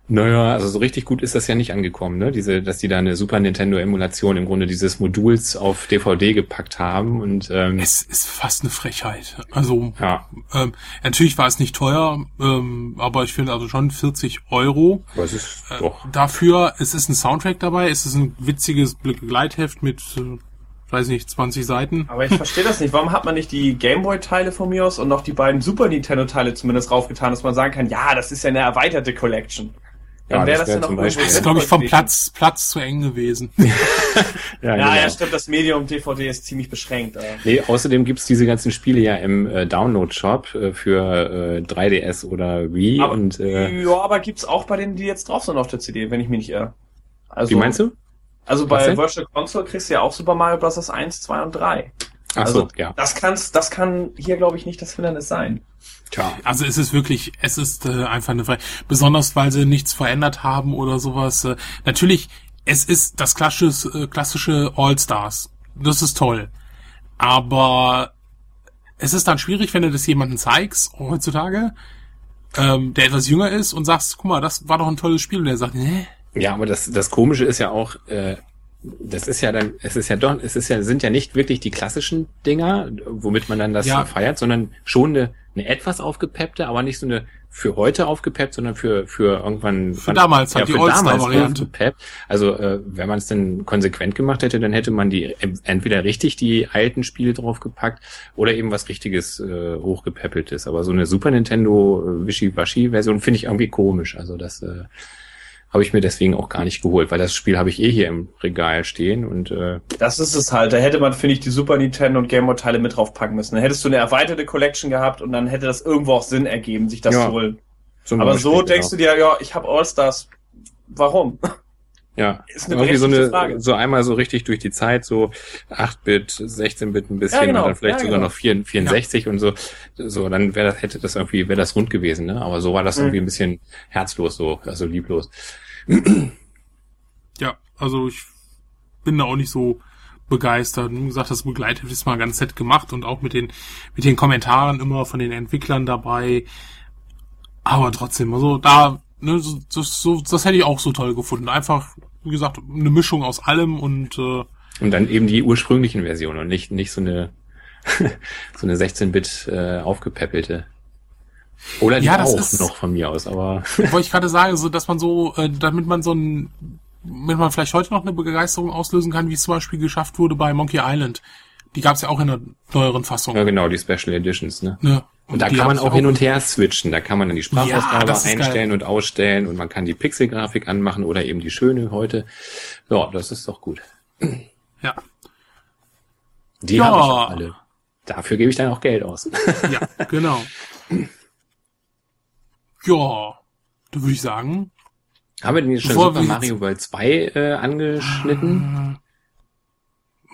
naja, also so richtig gut ist das ja nicht angekommen, ne? Diese, dass die da eine Super Nintendo-Emulation im Grunde dieses Moduls auf DVD gepackt haben und ähm, es ist fast eine Frechheit. Also ja. ähm, natürlich war es nicht teuer, ähm, aber ich finde also schon 40 Euro. Was ist äh, doch. Dafür, es ist ein Soundtrack dabei, es ist ein witziges Begleitheft mit äh, weiß nicht, 20 Seiten. Aber ich verstehe das nicht. Warum hat man nicht die Gameboy-Teile von mir aus und noch die beiden Super Nintendo-Teile zumindest raufgetan, dass man sagen kann, ja, das ist ja eine erweiterte Collection. Dann ja, wäre das, wär ja noch Das ist, glaube ich, vom Platz, Platz zu eng gewesen. ja, ja, genau. ja, stimmt, das Medium DVD ist ziemlich beschränkt. Äh. Nee, außerdem gibt's diese ganzen Spiele ja im äh, Download-Shop äh, für äh, 3DS oder Wii. Aber, und, äh, ja, aber gibt's auch bei denen, die jetzt drauf sind auf der CD, wenn ich mich nicht irre. Also, Wie meinst du? Also bei Virtual Console kriegst du ja auch Super Mario Bros. 1, 2 und 3. Ach also so, ja. Das kann's, das kann hier, glaube ich, nicht das Hindernis sein. Tja. Also es ist wirklich, es ist äh, einfach eine Frage. Besonders weil sie nichts verändert haben oder sowas. Äh, natürlich, es ist das klassische, äh, klassische All-Stars. Das ist toll. Aber es ist dann schwierig, wenn du das jemandem zeigst, heutzutage, ähm, der etwas jünger ist und sagst, guck mal, das war doch ein tolles Spiel. Und der sagt, nee, ja, aber das, das Komische ist ja auch, äh, das ist ja dann, es ist ja doch, es ist ja, sind ja nicht wirklich die klassischen Dinger, womit man dann das ja. feiert, sondern schon eine, eine etwas aufgepeppte, aber nicht so eine für heute aufgepeppt, sondern für für irgendwann für damals ja, halt die All-Star-Variante. Also äh, wenn man es denn konsequent gemacht hätte, dann hätte man die entweder richtig die alten Spiele draufgepackt oder eben was richtiges äh, hochgepäppeltes. Aber so eine Super Nintendo äh, Wischi-Waschi-Version finde ich irgendwie komisch. Also das äh, habe ich mir deswegen auch gar nicht geholt, weil das Spiel habe ich eh hier im Regal stehen und äh, das ist es halt. Da hätte man finde ich die Super Nintendo und Game Boy Teile mit draufpacken müssen. Dann hättest du eine erweiterte Collection gehabt und dann hätte das irgendwo auch Sinn ergeben, sich das ja, zu holen. Aber so denkst genau. du dir, ja, ich habe All Stars. Warum? Ja, ist eine irgendwie so eine, Frage. so einmal so richtig durch die Zeit, so 8-Bit, 16-Bit ein bisschen, ja, genau. und dann vielleicht ja, sogar genau. noch 4, 64 ja. und so, so, dann wäre das, hätte das irgendwie, wäre das rund gewesen, ne? Aber so war das mhm. irgendwie ein bisschen herzlos, so, also lieblos. Ja, also ich bin da auch nicht so begeistert. Wie gesagt, das Begleitheft ist mal ganz nett gemacht und auch mit den, mit den Kommentaren immer von den Entwicklern dabei. Aber trotzdem, also da, ne, das, so, das hätte ich auch so toll gefunden. Einfach, wie gesagt, eine Mischung aus allem und äh, Und dann eben die ursprünglichen Versionen und nicht, nicht so eine so eine 16-Bit äh, aufgepeppelte. Oder die Ja, das auch ist- noch von mir aus, aber wollte ich gerade sagen, so dass man so, äh, damit man so ein, damit man vielleicht heute noch eine Begeisterung auslösen kann, wie es zum Beispiel geschafft wurde bei Monkey Island. Die gab es ja auch in einer neueren Fassung. ja genau, die Special Editions, ne? Ne? Und da die kann man auch hin und her switchen. Da kann man dann die Sprachausgabe Ja, einstellen geil. und ausstellen und man kann die Pixelgrafik anmachen oder eben die schöne heute. Ja, das ist doch gut. Ja, Die Ja. habe ich auch alle. Dafür gebe ich dann auch Geld aus. ja, genau. Ja, da würde ich sagen, haben wir denn jetzt schon Super Mario World 2 äh, angeschnitten?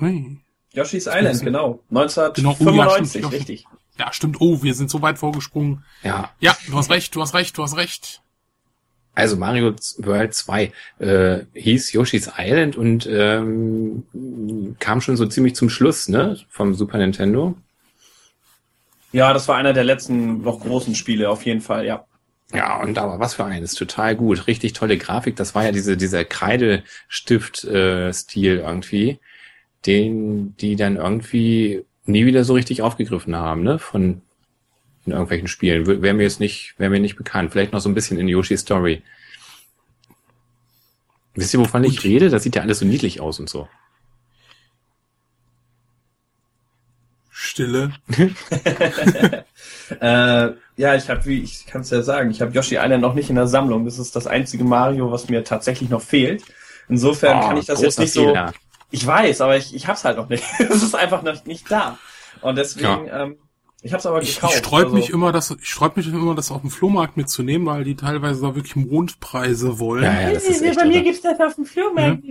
ui. Yoshi's Island, genau. Genau, oh ja, 1995, stimmt, richtig. ja, stimmt. Oh, wir sind so weit vorgesprungen. Ja, Ja, du hast recht, du hast recht, du hast recht. Also Mario World 2 äh, hieß Yoshi's Island und ähm, kam schon so ziemlich zum Schluss, ne? Vom Super Nintendo. Ja, das war einer der letzten noch großen Spiele, auf jeden Fall, ja. Ja, und aber was für eines, total gut, richtig tolle Grafik. Das war ja diese dieser Kreidestift-Stil irgendwie, den die dann irgendwie nie wieder so richtig aufgegriffen haben, ne? Von in irgendwelchen Spielen. Wäre mir jetzt nicht, wäre mir nicht bekannt. Vielleicht noch so ein bisschen in Yoshi's Story. Wisst ihr, wovon ich rede? Das sieht ja alles so niedlich aus und so. Stille. Äh, ja, ich habe, wie ich kann es ja sagen, ich habe Yoshi Island noch nicht in der Sammlung. Das ist das einzige Mario, was mir tatsächlich noch fehlt. Insofern Oh, kann ich das jetzt nicht so. Fehler. Ich weiß, aber ich, ich hab's halt noch nicht. Es ist einfach noch nicht da. Und deswegen, ähm, ich hab's aber Ich, gekauft. ich sträub also- mich immer, das, ich sträub mich immer, das auf dem Flohmarkt mitzunehmen, weil die teilweise da wirklich Mondpreise wollen. Ja, ja, das ist echt bei mir irre. gibt's das auf dem Flohmarkt. Ja,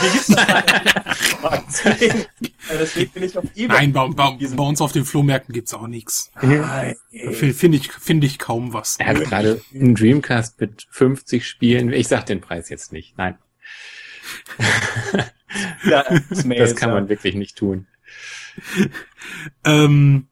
hier gibt's das halt. Deswegen, deswegen bin ich auf eBay. Nein, bei, bei, bei uns auf den Flohmärkten gibt's auch nichts. Nein. Finde find ich, finde ich kaum was. Er hat gerade einen Dreamcast mit 50 Spielen. Ich sag den Preis jetzt nicht. Nein, Ja, das, das kann man wirklich nicht tun. Ähm,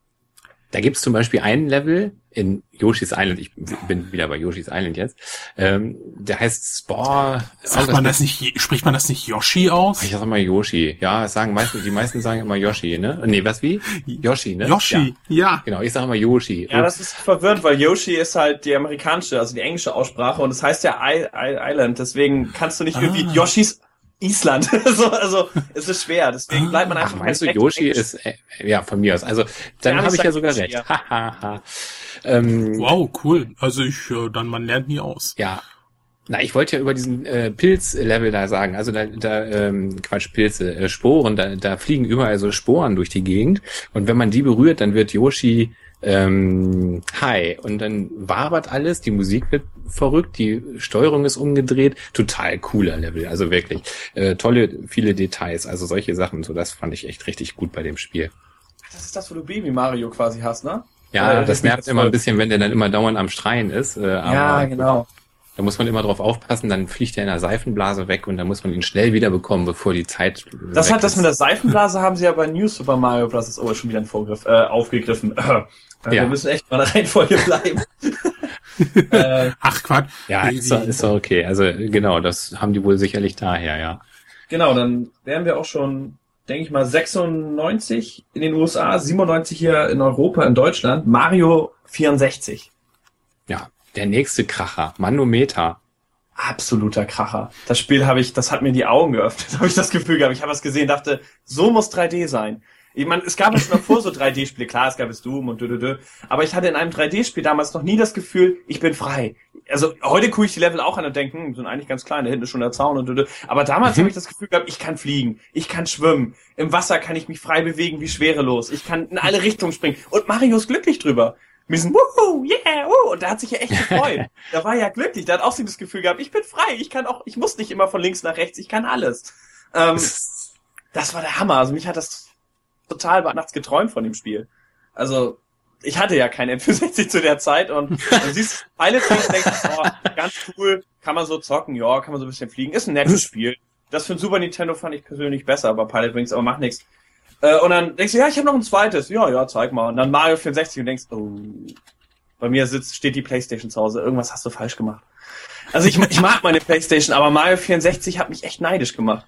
Da gibt's zum Beispiel einen Level in Yoshi's Island. Ich bin wieder bei Yoshi's Island jetzt. Ähm, der heißt Spore. sagt man das nicht, spricht man das nicht Yoshi aus? Ich sag mal Yoshi. Ja, das sagen meistens, die meisten sagen immer Yoshi, ne? Nee, was wie? Yoshi, ne? Yoshi, Ja, ja. genau, ich sag immer Yoshi. Ja, das ist verwirrend, weil Yoshi ist halt die amerikanische, also die englische Aussprache und es heißt ja I I Island, deswegen kannst du nicht irgendwie Ah. Yoshis Island. so, also es ist schwer, deswegen bleibt man einfach Ach, meinst du, Yoshi ist, äh, ja, von mir aus. Also, dann habe ich ja sogar Yoshi, recht. ja. Ha, ha, ha. ähm, Wow, cool. Also ich, äh, dann man lernt nie aus. Ja. Na, ich wollte ja über diesen äh, Pilz-Level da sagen. Also da, da ähm, Quatsch, Pilze, äh, Sporen, da, da fliegen überall so Sporen durch die Gegend. Und wenn man die berührt, dann wird Yoshi ähm, high. Und dann wabert alles, die Musik wird verrückt, die Steuerung ist umgedreht. Total cooler Level, also wirklich. Äh, tolle, viele Details, also solche Sachen. So, das fand ich echt richtig gut bei dem Spiel. Das ist das, wo du Baby Mario quasi hast, ne? Ja, Oder das ist mich nervt immer ein bisschen, wenn der dann immer dauernd am Schreien ist. Äh, aber Ja, genau. Da muss man immer drauf aufpassen, dann fliegt er in der Seifenblase weg und dann muss man ihn schnell wiederbekommen, bevor die Zeit. Das hat das mit der Seifenblase haben sie ja bei New Super Mario Bros. Oh, ist schon wieder ein Vorgriff, äh, aufgegriffen. Äh, Ja. Wir müssen echt mal in der Reihenfolge bleiben. äh, Ach Quatsch. Ja, ist, doch- ist doch okay. Also genau, das haben die wohl sicherlich daher, ja. genau, dann wären wir auch schon, denke ich mal, 96 in den USA, 97 hier in Europa, in Deutschland. Mario 64. Ja, der nächste Kracher, Manometer. absoluter Kracher. Das Spiel habe ich, das hat mir die Augen geöffnet, habe ich das Gefühl gehabt. Ich habe es gesehen, dachte, so muss 3D sein. Ich meine, es gab ja schon davor so 3D-Spiele, klar, es gab es Doom und dö, dö, dö, aber ich hatte in einem 3D-Spiel damals noch nie das Gefühl, ich bin frei. Also heute gucke ich die Level auch an und denke, hm, sind eigentlich ganz klein, da hinten ist schon der Zaun und dö, dö. aber damals Mhm. habe ich das Gefühl gehabt, ich kann fliegen, ich kann schwimmen, im Wasser kann ich mich frei bewegen wie schwerelos, ich kann in alle Richtungen springen und Mario ist glücklich drüber. Wir sind, wuhu, yeah, wuhu. Und da hat sich ja echt gefreut. da war ja glücklich. Der hat auch so das Gefühl gehabt, ich bin frei. Ich kann auch, ich muss nicht immer von links nach rechts. Ich kann alles. Ähm, das war der Hammer. Also mich hat das total nachts geträumt von dem Spiel. Also, ich hatte ja kein N64 zu der Zeit und du siehst Pilot Wings und denkst, oh, ganz cool, kann man so zocken, ja, kann man so ein bisschen fliegen. Ist ein nettes Spiel. Das für ein Super Nintendo fand ich persönlich besser, aber Pilot Wings, aber macht nichts. Äh, und dann denkst du, ja, ich habe noch ein zweites. Ja, ja, zeig mal. Und dann Mario 64 und denkst, oh, Bei mir sitzt, steht die Playstation zu Hause. Irgendwas hast du falsch gemacht. Also ich, ich mag meine Playstation, aber Mario 64 hat mich echt neidisch gemacht.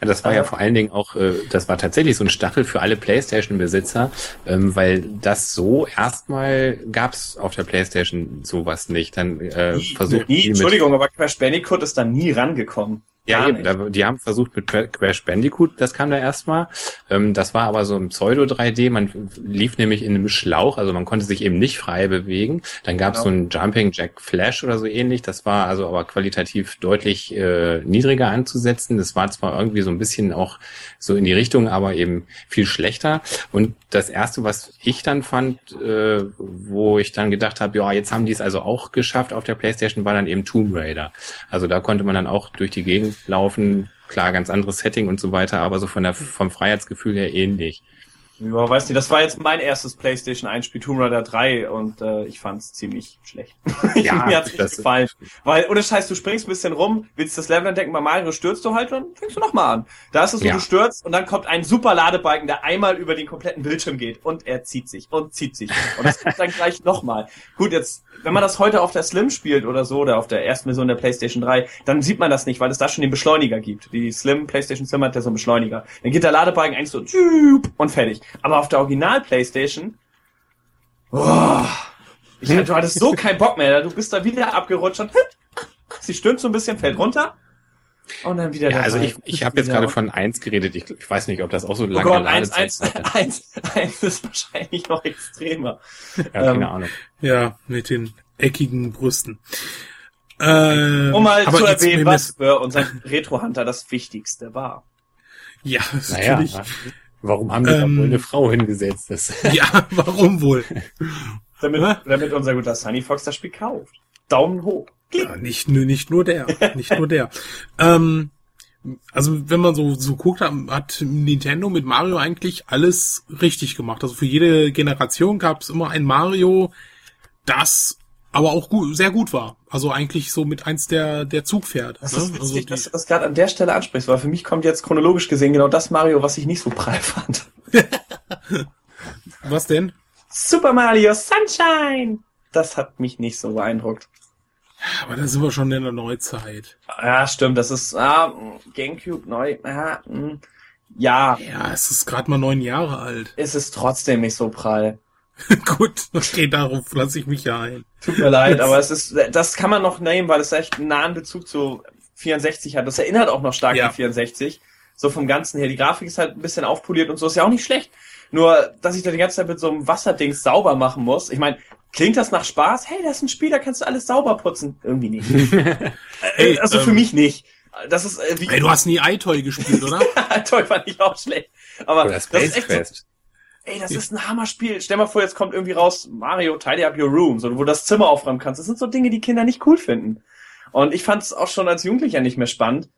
Ja, das war ja vor allen Dingen auch, äh, das war tatsächlich so ein Stachel für alle PlayStation-Besitzer, ähm, weil das so erstmal gab's auf der PlayStation sowas nicht. Dann äh, versucht nie, Entschuldigung, aber Crash Bandicoot ist da nie rangekommen. Ja, da, die haben versucht mit Crash Bandicoot, das kam da erstmal. Ähm, das war aber so ein Pseudo-3D. Man lief nämlich in einem Schlauch, also man konnte sich eben nicht frei bewegen. Dann gab es genau. so ein Jumping Jack Flash oder so ähnlich. Das war also aber qualitativ deutlich äh, niedriger anzusetzen. Das war zwar irgendwie so ein bisschen auch so in die Richtung, aber eben viel schlechter. Und das erste, was ich dann fand, äh, wo ich dann gedacht habe, ja, jetzt haben die es also auch geschafft auf der PlayStation, war dann eben Tomb Raider. Also da konnte man dann auch durch die Gegend laufen. Klar, ganz anderes Setting und so weiter, aber so von der, vom Freiheitsgefühl her ähnlich. Ja, weiß nicht, das war jetzt mein erstes PlayStation 1 Spiel Tomb Raider 3 und äh, ich fand's ziemlich schlecht. ja, Mir hat's nicht gefallen. Weil, ohne Scheiß, du springst ein bisschen rum, willst das Level entdecken, bei Mario stürzt du halt und fängst du nochmal an. Da ist es so, ja. du stürzt und dann kommt ein super Ladebalken, der einmal über den kompletten Bildschirm geht und er zieht sich und zieht sich. Und das kommt dann gleich nochmal. Gut, jetzt, wenn man das heute auf der Slim spielt oder so, oder auf der ersten Version der PlayStation 3, dann sieht man das nicht, weil es da schon den Beschleuniger gibt. Die Slim, PlayStation Slim hat ja so einen Beschleuniger. Dann geht der Ladebalken eigentlich so und fertig. Aber auf der Original Playstation, oh, ich, du hattest so keinen Bock mehr. Du bist da wieder abgerutscht und sie stöhnt so ein bisschen, fällt runter. Und dann wieder ja, Also ich, ich habe jetzt gerade von eins geredet. Ich, ich weiß nicht, ob das auch so lange oh Gott, eins, eins, eins, eins ist wahrscheinlich noch extremer. Ja, keine ähm, Ahnung. Ja, mit den eckigen Brüsten. Äh, um mal zu erwähnen, was für unseren Retro-Hunter das Wichtigste war. Ja, das naja, natürlich. Warum haben die ähm, da wohl eine Frau hingesetzt? Das ja, warum wohl? damit, damit unser guter Sunny Fox das Spiel kauft. Daumen hoch. Ja, nicht, nicht nur der. Nicht nur der. ähm, also wenn man so, so guckt, hat Nintendo mit Mario eigentlich alles richtig gemacht. Also für jede Generation gab es immer ein Mario, das aber auch gut, sehr gut war. Also eigentlich so mit eins der, der Zugpferd. Das ne? ist witzig, also dass du das gerade an der Stelle ansprichst, weil für mich kommt jetzt chronologisch gesehen genau das Mario, was ich nicht so prall fand. was denn? Super Mario Sunshine! Das hat mich nicht so beeindruckt. Aber da sind wir schon in der Neuzeit. Ja, stimmt. Das ist ah, Gamecube neu. Ah, ja. Ja, es ist gerade mal neun Jahre alt. Es ist trotzdem nicht so prall. Gut, okay, darauf lasse ich mich ja ein. Tut mir leid, aber es ist, das kann man noch nehmen, weil es echt einen nahen Bezug zu 64 hat. Das erinnert auch noch stark ja. an 64. So vom Ganzen her. Die Grafik ist halt ein bisschen aufpoliert und so, ist ja auch nicht schlecht. Nur, dass ich da die ganze Zeit mit so einem Wasserdings sauber machen muss. Ich meine, klingt das nach Spaß? Hey, das ist ein Spiel, da kannst du alles sauber putzen. Irgendwie nicht. hey, also ähm, für mich nicht. Das ist äh, wie. Hey, du hast nie iToy gespielt, oder? iToy fand ich auch schlecht. Aber oder das ist echt so, ey, das ist ein Hammerspiel. Stell mal vor, jetzt kommt irgendwie raus, Mario, tidy up your room, so, wo du das Zimmer aufräumen kannst. Das sind so Dinge, die Kinder nicht cool finden. Und ich fand es auch schon als Jugendlicher nicht mehr spannend.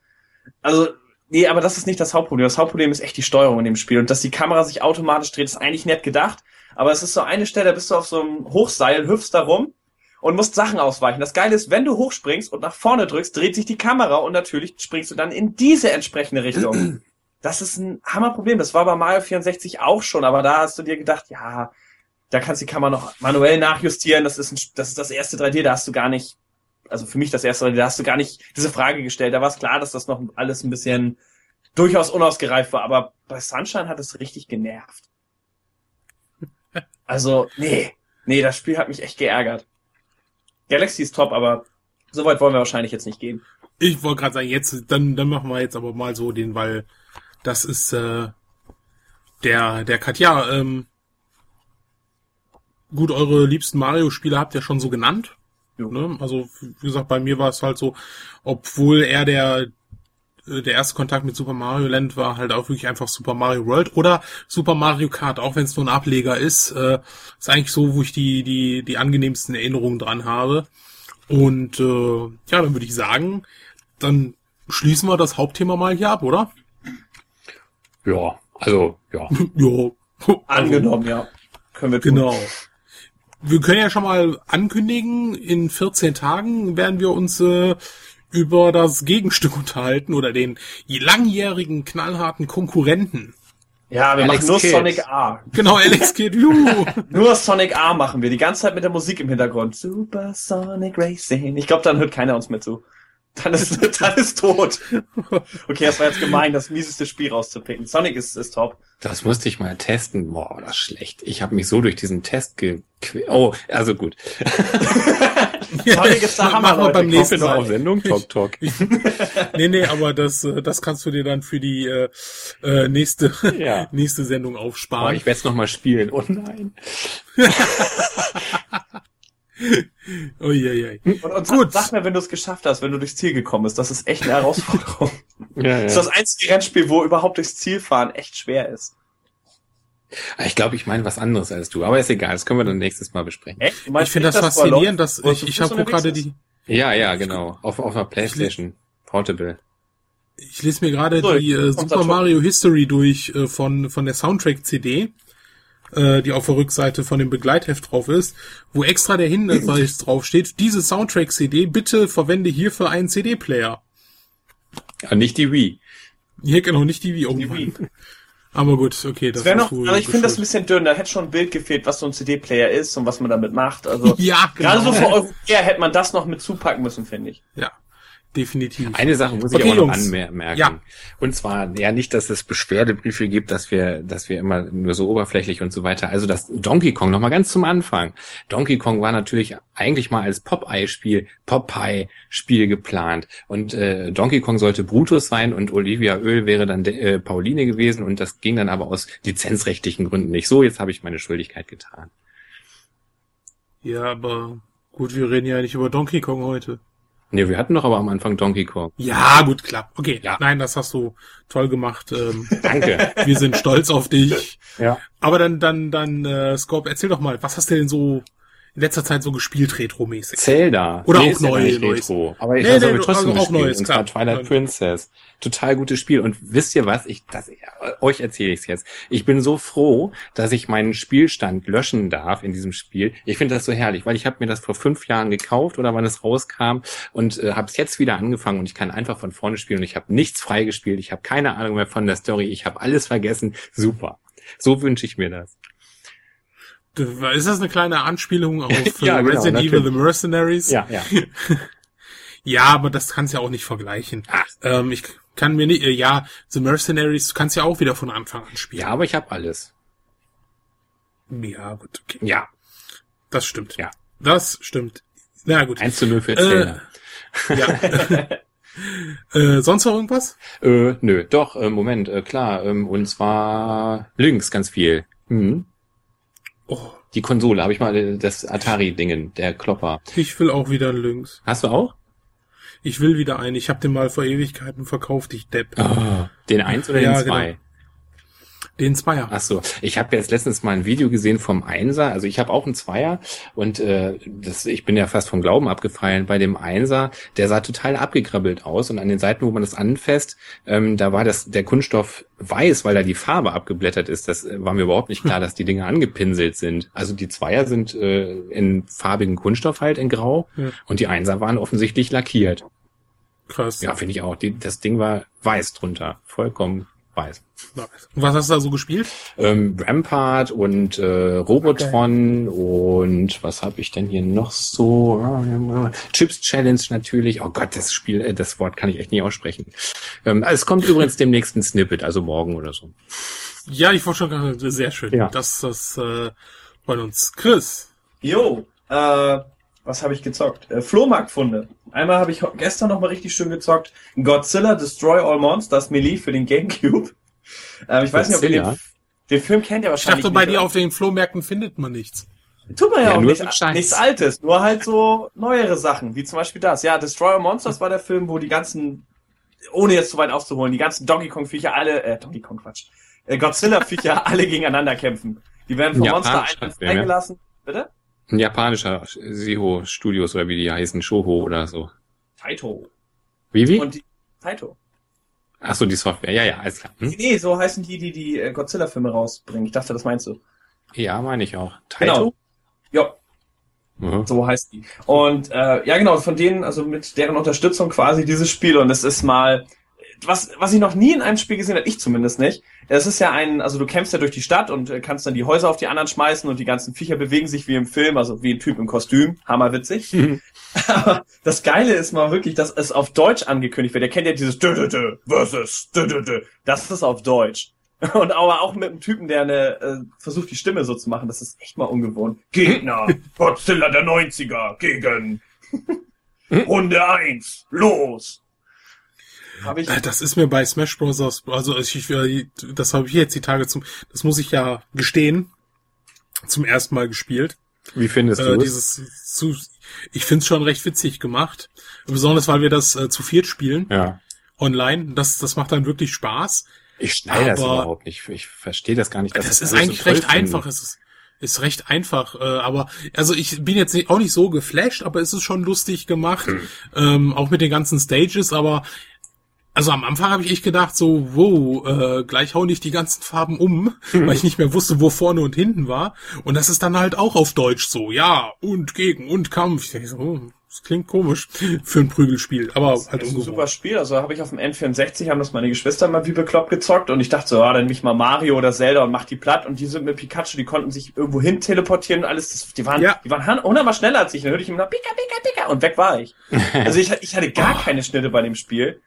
Also, nee, aber das ist nicht das Hauptproblem. Das Hauptproblem ist echt die Steuerung in dem Spiel. Und dass die Kamera sich automatisch dreht, ist eigentlich nett gedacht. Aber es ist so eine Stelle, da bist du auf so einem Hochseil, hüpfst da rum und musst Sachen ausweichen. Das Geile ist, wenn du hochspringst und nach vorne drückst, dreht sich die Kamera und natürlich springst du dann in diese entsprechende Richtung. Das ist ein Hammerproblem. Das war bei Mario 64 auch schon, aber da hast du dir gedacht, ja, da kannst du die Kamera noch manuell nachjustieren. Das ist, ein, das ist das erste 3D, da hast du gar nicht, also für mich das erste 3D, da hast du gar nicht diese Frage gestellt. Da war es klar, dass das noch alles ein bisschen durchaus unausgereift war, aber bei Sunshine hat es richtig genervt. Also, nee, nee, das Spiel hat mich echt geärgert. Galaxy ist top, aber so weit wollen wir wahrscheinlich jetzt nicht gehen. Ich wollte gerade sagen, jetzt, dann, dann machen wir jetzt aber mal so den, weil das ist äh, der, der Katja. Ähm, gut, eure liebsten Mario-Spiele habt ihr schon so genannt. Ne? Also, wie gesagt, bei mir war es halt so, obwohl er der äh, der erste Kontakt mit Super Mario Land war halt auch wirklich einfach Super Mario World oder Super Mario Kart, auch wenn es nur ein Ableger ist, äh, ist eigentlich so, wo ich die die die angenehmsten Erinnerungen dran habe. Und äh, ja, dann würde ich sagen, dann schließen wir das Hauptthema mal hier ab, oder? Ja, also, ja. ja. Angenommen, ja. Können wir tun. Genau. Wir können ja schon mal ankündigen, in 14 Tagen werden wir uns äh, über das Gegenstück unterhalten oder den langjährigen knallharten Konkurrenten Ja, wir Alex machen nur Kidd. Sonic A. Genau, Alex Kidd, juhu. Nur Sonic A machen wir. Die ganze Zeit mit der Musik im Hintergrund. Super Sonic Racing. Ich glaube, dann hört keiner uns mehr zu. Dann ist, dann ist tot. Okay, das war jetzt gemein, das mieseste Spiel rauszupicken. Sonic ist, ist top. Das musste ich mal testen. Boah, das ist schlecht. Ich habe mich so durch diesen Test ge... Oh, also gut. Sonic ist der Hammer, Machen wir beim nächsten Noch Mal. auf Sendung, Talk Talk. Nee, nee, aber das, äh, das kannst du dir dann für die äh, äh, nächste, Ja. nächste Sendung aufsparen. ich werde es nochmal spielen. Oh nein. Uiuiui. Und, und Gut. Sag, sag mir, wenn du es geschafft hast, wenn du durchs Ziel gekommen bist. Das ist echt eine Herausforderung. Ja, Das ist das einzige Rennspiel, wo überhaupt durchs Ziel fahren echt schwer ist. Ich glaube, ich meine was anderes als du. Aber ist egal, das können wir dann nächstes Mal besprechen. Echt? Ich finde das erlaubt- faszinierend, dass ich, ich habe gerade die, Ja, ja, genau. Auf, auf einer Playstation. Portable. ich lese mir gerade So, die äh, Super. Mario History durch äh, von von der Soundtrack CD, äh, die auf der Rückseite von dem Begleitheft drauf ist, wo extra der Hinweis drauf steht: Diese Soundtrack CD bitte verwende hierfür einen CD-Player. Ja, nicht die Wii. Hier genau nicht die Wii. Oh, Die Wii. Aber gut, okay, das Das wäre noch, wohl also ich finde das ein bisschen dünn. Da hätte schon ein Bild gefehlt, was so ein CD-Player ist und was man damit macht. Also Ja, genau. gerade so für Europäer hätte man das noch mit zupacken müssen, finde ich. Ja, definitiv. Eine Sache muss Okay, ich auch noch Jungs. anmerken. Ja. Und zwar, ja, nicht, dass es Beschwerdebriefe gibt, dass wir, dass wir immer nur so oberflächlich und so weiter. Also das Donkey Kong, nochmal ganz zum Anfang. Donkey Kong war natürlich eigentlich mal als Popeye-Spiel, Popeye-Spiel geplant. Und äh, Donkey Kong sollte Brutus sein und Olivia Öl wäre dann äh, Pauline gewesen und das ging dann aber aus lizenzrechtlichen Gründen nicht. So, jetzt habe ich meine Schuldigkeit getan. Ja, aber gut, wir reden ja nicht über Donkey Kong heute. Ne, wir hatten doch aber am Anfang Donkey Kong. Ja, gut, klar. Okay, Ja. nein, das hast du toll gemacht. Ähm, Danke. wir sind stolz auf dich. ja. Aber dann, dann, dann, äh, Scorp, erzähl doch mal, was hast du denn so in letzter Zeit so gespielt, retro-mäßig? Zelda. Oder auch ist ja. Retro. Aber ich Nee, habe nee, nee, trotzdem also auch gespielt. neues, und zwar klar. Twilight. Princess. Total gutes Spiel. Und wisst ihr was? Ich, das, euch erzähle ich es jetzt. Ich bin so froh, dass ich meinen Spielstand löschen darf in diesem Spiel. Ich finde das so herrlich, weil ich habe mir das vor fünf Jahren gekauft oder wann es rauskam und äh, habe es jetzt wieder angefangen und ich kann einfach von vorne spielen und ich habe nichts freigespielt. Ich habe keine Ahnung mehr von der Story. Ich habe alles vergessen. Super. So wünsche ich mir das. Ist das eine kleine Anspielung auf äh, Ja, genau, Resident Evil natürlich. The Mercenaries? Ja, ja. Ja, aber das kannst ja auch nicht vergleichen. Ach. Ähm, ich kann mir nicht, äh, ja, The Mercenaries, du kannst ja auch wieder von Anfang an spielen. Ja, aber ich habe alles. Ja, gut, okay. Ja. Das stimmt. Ja. Das stimmt. Na gut. 1 zu 0 für Äh, Zelda. Ja. äh, sonst noch irgendwas? Äh, nö, doch, äh, Moment, äh, klar. Ähm, und zwar links ganz viel. Mhm. Oh, Die Konsole, habe ich mal äh, das Atari-Dingen, der Klopper. ich will auch wieder einen Lynx. Hast du auch? Ich will wieder einen. Ich habe den mal vor Ewigkeiten verkauft, ich Depp. Den eins oder Ja, den zwei? genau. Den Zweier. Ach so, ich habe jetzt letztens mal ein Video gesehen vom Einser. Also ich habe auch einen Zweier und äh, das, ich bin ja fast vom Glauben abgefallen. Bei dem Einser, der sah total abgekrabbelt aus und an den Seiten, wo man das anfasst, ähm, da war das der Kunststoff weiß, weil da die Farbe abgeblättert ist. Das äh, war mir überhaupt nicht klar, dass die Dinge angepinselt sind. Also die Zweier sind äh, in farbigen Kunststoff halt in Grau Ja. und die Einser waren offensichtlich lackiert. Krass. Ja, finde ich auch. Die, das Ding war weiß drunter, vollkommen weiß. Und was hast du da so gespielt? Ähm, Rampart und äh, Robotron und was habe ich denn hier noch so? Chips Challenge natürlich. Oh Gott, das Spiel, äh, das Wort kann ich echt nicht aussprechen. Ähm, es kommt übrigens demnächst ein Snippet, also morgen oder so. Ja, ich wollte schon gerade, sehr schön. Ja. Das, das äh, bei uns. Chris. Jo, äh, was habe ich gezockt? Äh, Flohmarktfunde. Einmal habe ich gestern noch mal richtig schön gezockt. Godzilla Destroy All Monsters Melee für den Gamecube. Ähm, ich weiß nicht, ob ihr Godzilla? den, den Film kennt ihr Ich wahrscheinlich dachte, bei dir auf den Flohmärkten findet man nichts. Tut man ja, Ja, auch nicht, nichts Altes, nur halt so neuere Sachen, wie zum Beispiel das. Ja, Destroy All Monsters war der Film, wo die ganzen, ohne jetzt zu weit auszuholen, die ganzen Donkey Kong Viecher alle, äh, Donkey Kong Quatsch, äh, Godzilla Viecher alle gegeneinander kämpfen. Die werden vom Monster freigelassen. Bitte? Ein japanischer Siho Studios oder wie die heißen, Shoho oder so. Taito. Wie, wie? Und die, Taito. Ach so, die Software. Ja, ja, alles klar. Hm? Nee, so heißen die, die die äh, Godzilla-Filme rausbringen. Ich dachte, das meinst du. Ja, meine ich auch. Taito? Ja, Mhm. so heißt die. Und äh, ja, genau, von denen, also mit deren Unterstützung quasi dieses Spiel. Und es ist mal was, was ich noch nie in einem Spiel gesehen habe, ich zumindest nicht, es ist ja ein, also du kämpfst ja durch die Stadt und äh, kannst dann die Häuser auf die anderen schmeißen und die ganzen Viecher bewegen sich wie im Film, also wie ein Typ im Kostüm. Hammerwitzig. Aber das Geile ist mal wirklich, dass es auf Deutsch angekündigt wird. Ihr kennt ja dieses Dö -dö -dö versus Dö -dö -dö. Das ist auf Deutsch. Und aber auch mit einem Typen, der eine äh, versucht, die Stimme so zu machen, das ist echt mal ungewohnt. Gegner, Godzilla der 90er gegen Runde 1, los! Hab ich das ist mir bei Smash Bros. Also ich, das habe ich jetzt die Tage zum, das muss ich ja gestehen, zum ersten Mal gespielt. Wie findest äh, du dieses zu, Ich finde es schon recht witzig gemacht, besonders weil wir das äh, zu viert spielen. Ja. Online, das das macht dann wirklich Spaß. Ich schneide das überhaupt nicht. Ich verstehe das gar nicht. Das, das ist eigentlich so recht finden. einfach. Es ist, ist recht einfach. Äh, aber also ich bin jetzt nicht, auch nicht so geflasht, aber es ist schon lustig gemacht. Hm. Ähm, auch mit den ganzen Stages, aber also am Anfang habe ich echt gedacht, so, wow, äh, gleich hauen nicht die ganzen Farben um, mhm. weil ich nicht mehr wusste, wo vorne und hinten war. Und das ist dann halt auch auf Deutsch so, ja, und gegen und Kampf. Ich denke so, oh, das klingt komisch für ein Prügelspiel, aber das halt ist ein super Spiel. Also habe ich auf dem N64, haben das meine Geschwister mal wie bekloppt gezockt und ich dachte so, ja, dann mich mal Mario oder Zelda und mach die platt und die sind mit Pikachu, die konnten sich irgendwo hin teleportieren und alles. Das, die waren, ja. die waren hundertmal schneller als ich. Dann hörte ich immer noch Pika, Pika, Pika und weg war ich. Also ich, ich hatte gar oh. keine Schnitte bei dem Spiel.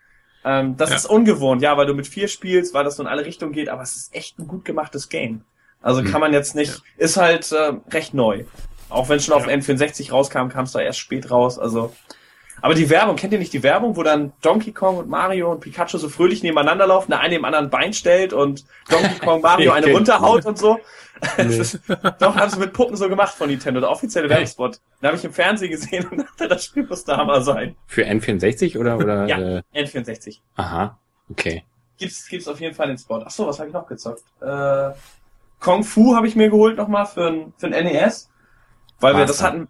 Ähm, das ja. ist ungewohnt, ja, weil du mit vier spielst, weil das so in alle Richtungen geht, aber es ist echt ein gut gemachtes Game. Also hm. kann man jetzt nicht, ist halt äh, recht neu. Auch wenn schon auf ja. N64 rauskam, kam es da erst spät raus. Also, aber die Werbung, kennt ihr nicht die Werbung, wo dann Donkey Kong und Mario und Pikachu so fröhlich nebeneinander laufen, der eine dem anderen Bein stellt und Donkey Kong Mario eine runterhaut und so? Nee. doch, haben sie mit Puppen so gemacht von Nintendo, der offizielle Werbespot. Da habe ich im Fernsehen gesehen und dachte, das Spiel muss da Hammer sein. Für N64 oder? oder ja, äh... N64. Aha, okay. Gibt's, gibt's auf jeden Fall den Spot. Ach so, was habe ich noch gezockt? Äh, Kung Fu habe ich mir geholt nochmal für ein, für ein NES. Weil Master. wir das hatten,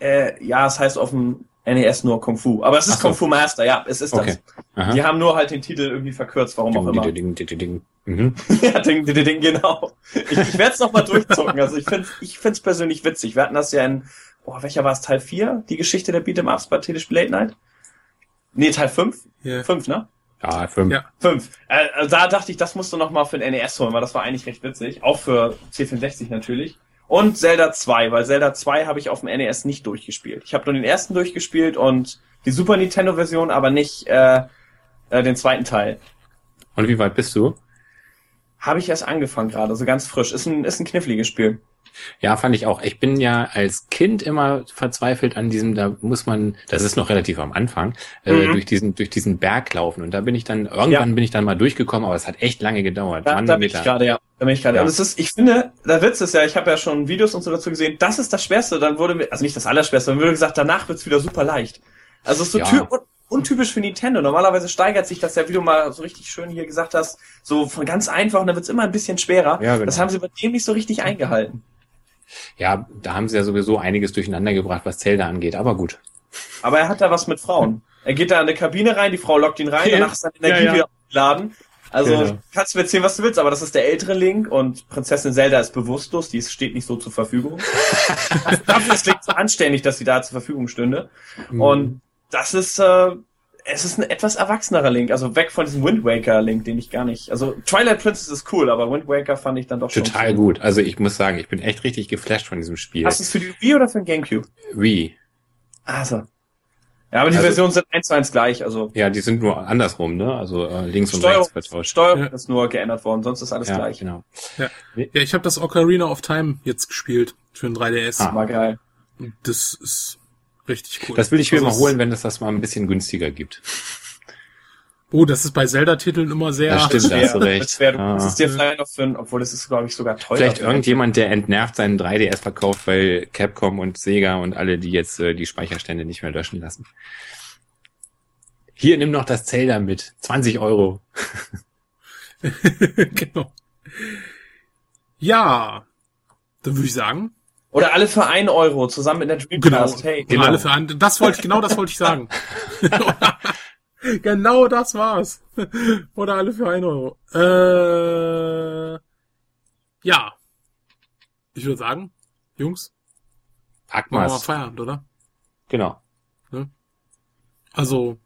äh, ja, es heißt auf dem NES nur Kung Fu. Aber es ist so. Kung Fu Master, ja, es ist okay. das. Die haben nur halt den Titel irgendwie verkürzt, warum ding, auch immer. Ding, ding, ding, ding. Mhm. ja, ding, ding, ding, genau. Ich, ich werde es nochmal durchzocken. Also ich finde ich find's persönlich witzig. Wir hatten das ja in, oh, welcher war es, Teil 4? Die Geschichte der Beat'em Ups bei Telespiel Late Night? Nee, Teil 5? Yeah. 5, ne? Ja, 5. Ja. 5. Äh, da dachte ich, das musst du nochmal für den NES holen, weil das war eigentlich recht witzig. Auch für C64 natürlich. Und Zelda 2, weil Zelda 2 habe ich auf dem NES nicht durchgespielt. Ich habe nur den ersten durchgespielt und die Super Nintendo Version, aber nicht äh, äh, den zweiten Teil. Und wie weit bist du? Habe ich erst angefangen gerade, so ganz frisch. Ist ein, ist ein kniffliges Spiel. Ja, fand ich auch. Ich bin ja als Kind immer verzweifelt an diesem, da muss man, das ist noch relativ am Anfang, äh, mhm. äh, durch diesen, durch diesen Berg laufen. Und da bin ich dann, irgendwann ja. bin ich dann mal durchgekommen, aber es hat echt lange gedauert. Da, da bin ich gerade, ja. Bin ich gerade. Ja. Und es ist, ich finde, der Witz ist ja, ich habe ja schon Videos und so dazu gesehen, das ist das Schwerste. Dann wurde mir, also nicht das Allerschwerste, dann wurde gesagt, danach wird's wieder super leicht. Also es ist so ja. untypisch für Nintendo. Normalerweise steigert sich das ja, wie du mal so richtig schön hier gesagt hast, so von ganz einfach und dann wird's immer ein bisschen schwerer. Ja, genau. Das haben sie bei dem nicht so richtig eingehalten. Ja, da haben sie ja sowieso einiges durcheinander gebracht, was Zelda angeht, aber gut. Aber er hat da was mit Frauen. Er geht da in eine Kabine rein, die Frau lockt ihn rein, danach ist seine Energie ja, ja. wieder aufgeladen. Also genau. kannst du mir erzählen, was du willst, aber das ist der ältere Link und Prinzessin Zelda ist bewusstlos, die steht nicht so zur Verfügung. Dafür ist Link so anständig, dass sie da zur Verfügung stünde. Mhm. Und das ist äh, es ist ein etwas erwachsenerer Link, also weg von diesem Wind Waker Link, den ich gar nicht, also Twilight Princess ist cool, aber Wind Waker fand ich dann doch schon total gut. Also ich muss sagen, ich bin echt richtig geflasht von diesem Spiel. Hast du es für die Wii oder für den GameCube? Wii. Also. Ja, aber die also, Versionen sind eins zu eins gleich, also. Ja, die sind nur andersrum, ne? Also äh, links Steuerung, und rechts vertauscht. Steuerung ja. ist nur geändert worden, sonst ist alles ja, gleich. Genau. Ja, ja ich habe das Ocarina of Time jetzt gespielt für ein 3DS. Ah. War geil. Das ist richtig cool. Das will ich mir also mal holen, wenn es das mal ein bisschen günstiger gibt. Oh, das ist bei Zelda-Titeln immer sehr. Das stimmt, da hast du recht. Das, wär, das ist dir vielleicht noch für ein, obwohl das ist, glaube ich, sogar teuer. Vielleicht irgendjemand, der entnervt seinen 3DS verkauft, weil Capcom und Sega und alle, die jetzt äh, die Speicherstände nicht mehr löschen lassen. Hier, nimm noch das Zelda mit. 20 Euro. genau. Ja, dann würde ich sagen. Oder alle für ein Euro zusammen mit der Dreamcast. Genau, hey, genau. alle für ein, das wollte ich, genau das wollte ich sagen. genau das war's. Oder alle für ein Euro. Äh, ja. Ich würde sagen, Jungs, wir mal Feierabend, oder? Genau. Ne? Also,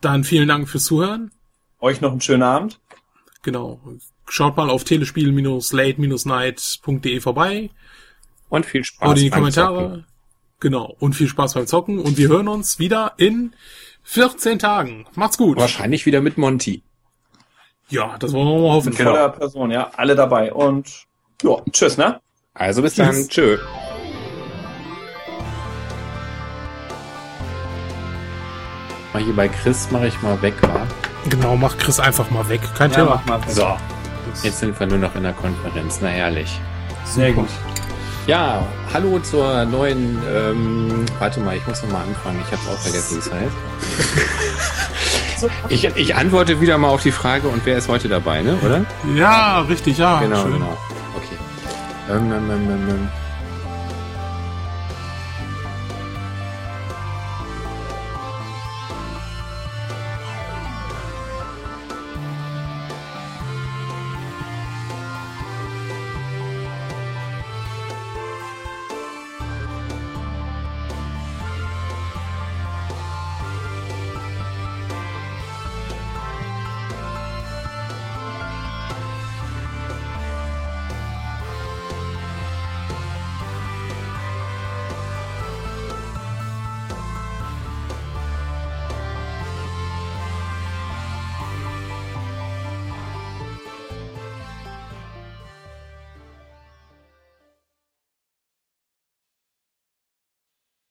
dann vielen Dank fürs Zuhören. Euch noch einen schönen Abend. Genau. Schaut mal auf telespiel-late-night.de vorbei. Und viel Spaß. Und in die Kommentare. Zocken. Genau. Und viel Spaß beim Zocken. Und wir hören uns wieder in 14 Tagen. Macht's gut. Wahrscheinlich wieder mit Monty. Ja, das wollen wir mal hoffen. Mit voller genau. Person, ja. Alle dabei. Und ja, tschüss, ne? Also bis tschüss. dann. Tschö. Mal hier bei Chris mache ich mal weg, wa? Genau, mach Chris einfach mal weg. Kein ja, Thema. Mach mal weg. So. Jetzt sind wir nur noch in der Konferenz. Na herrlich. Sehr gut. Ja, hallo zur neuen. Ähm, warte mal, ich muss noch mal anfangen. Ich habe auch vergessen, wie es heißt. ich, ich antworte wieder mal auf die Frage und wer ist heute dabei, ne? Oder? Ja, richtig, ja. Genau, Schön. genau. Okay. Ähm, ähm, ähm, ähm, ähm.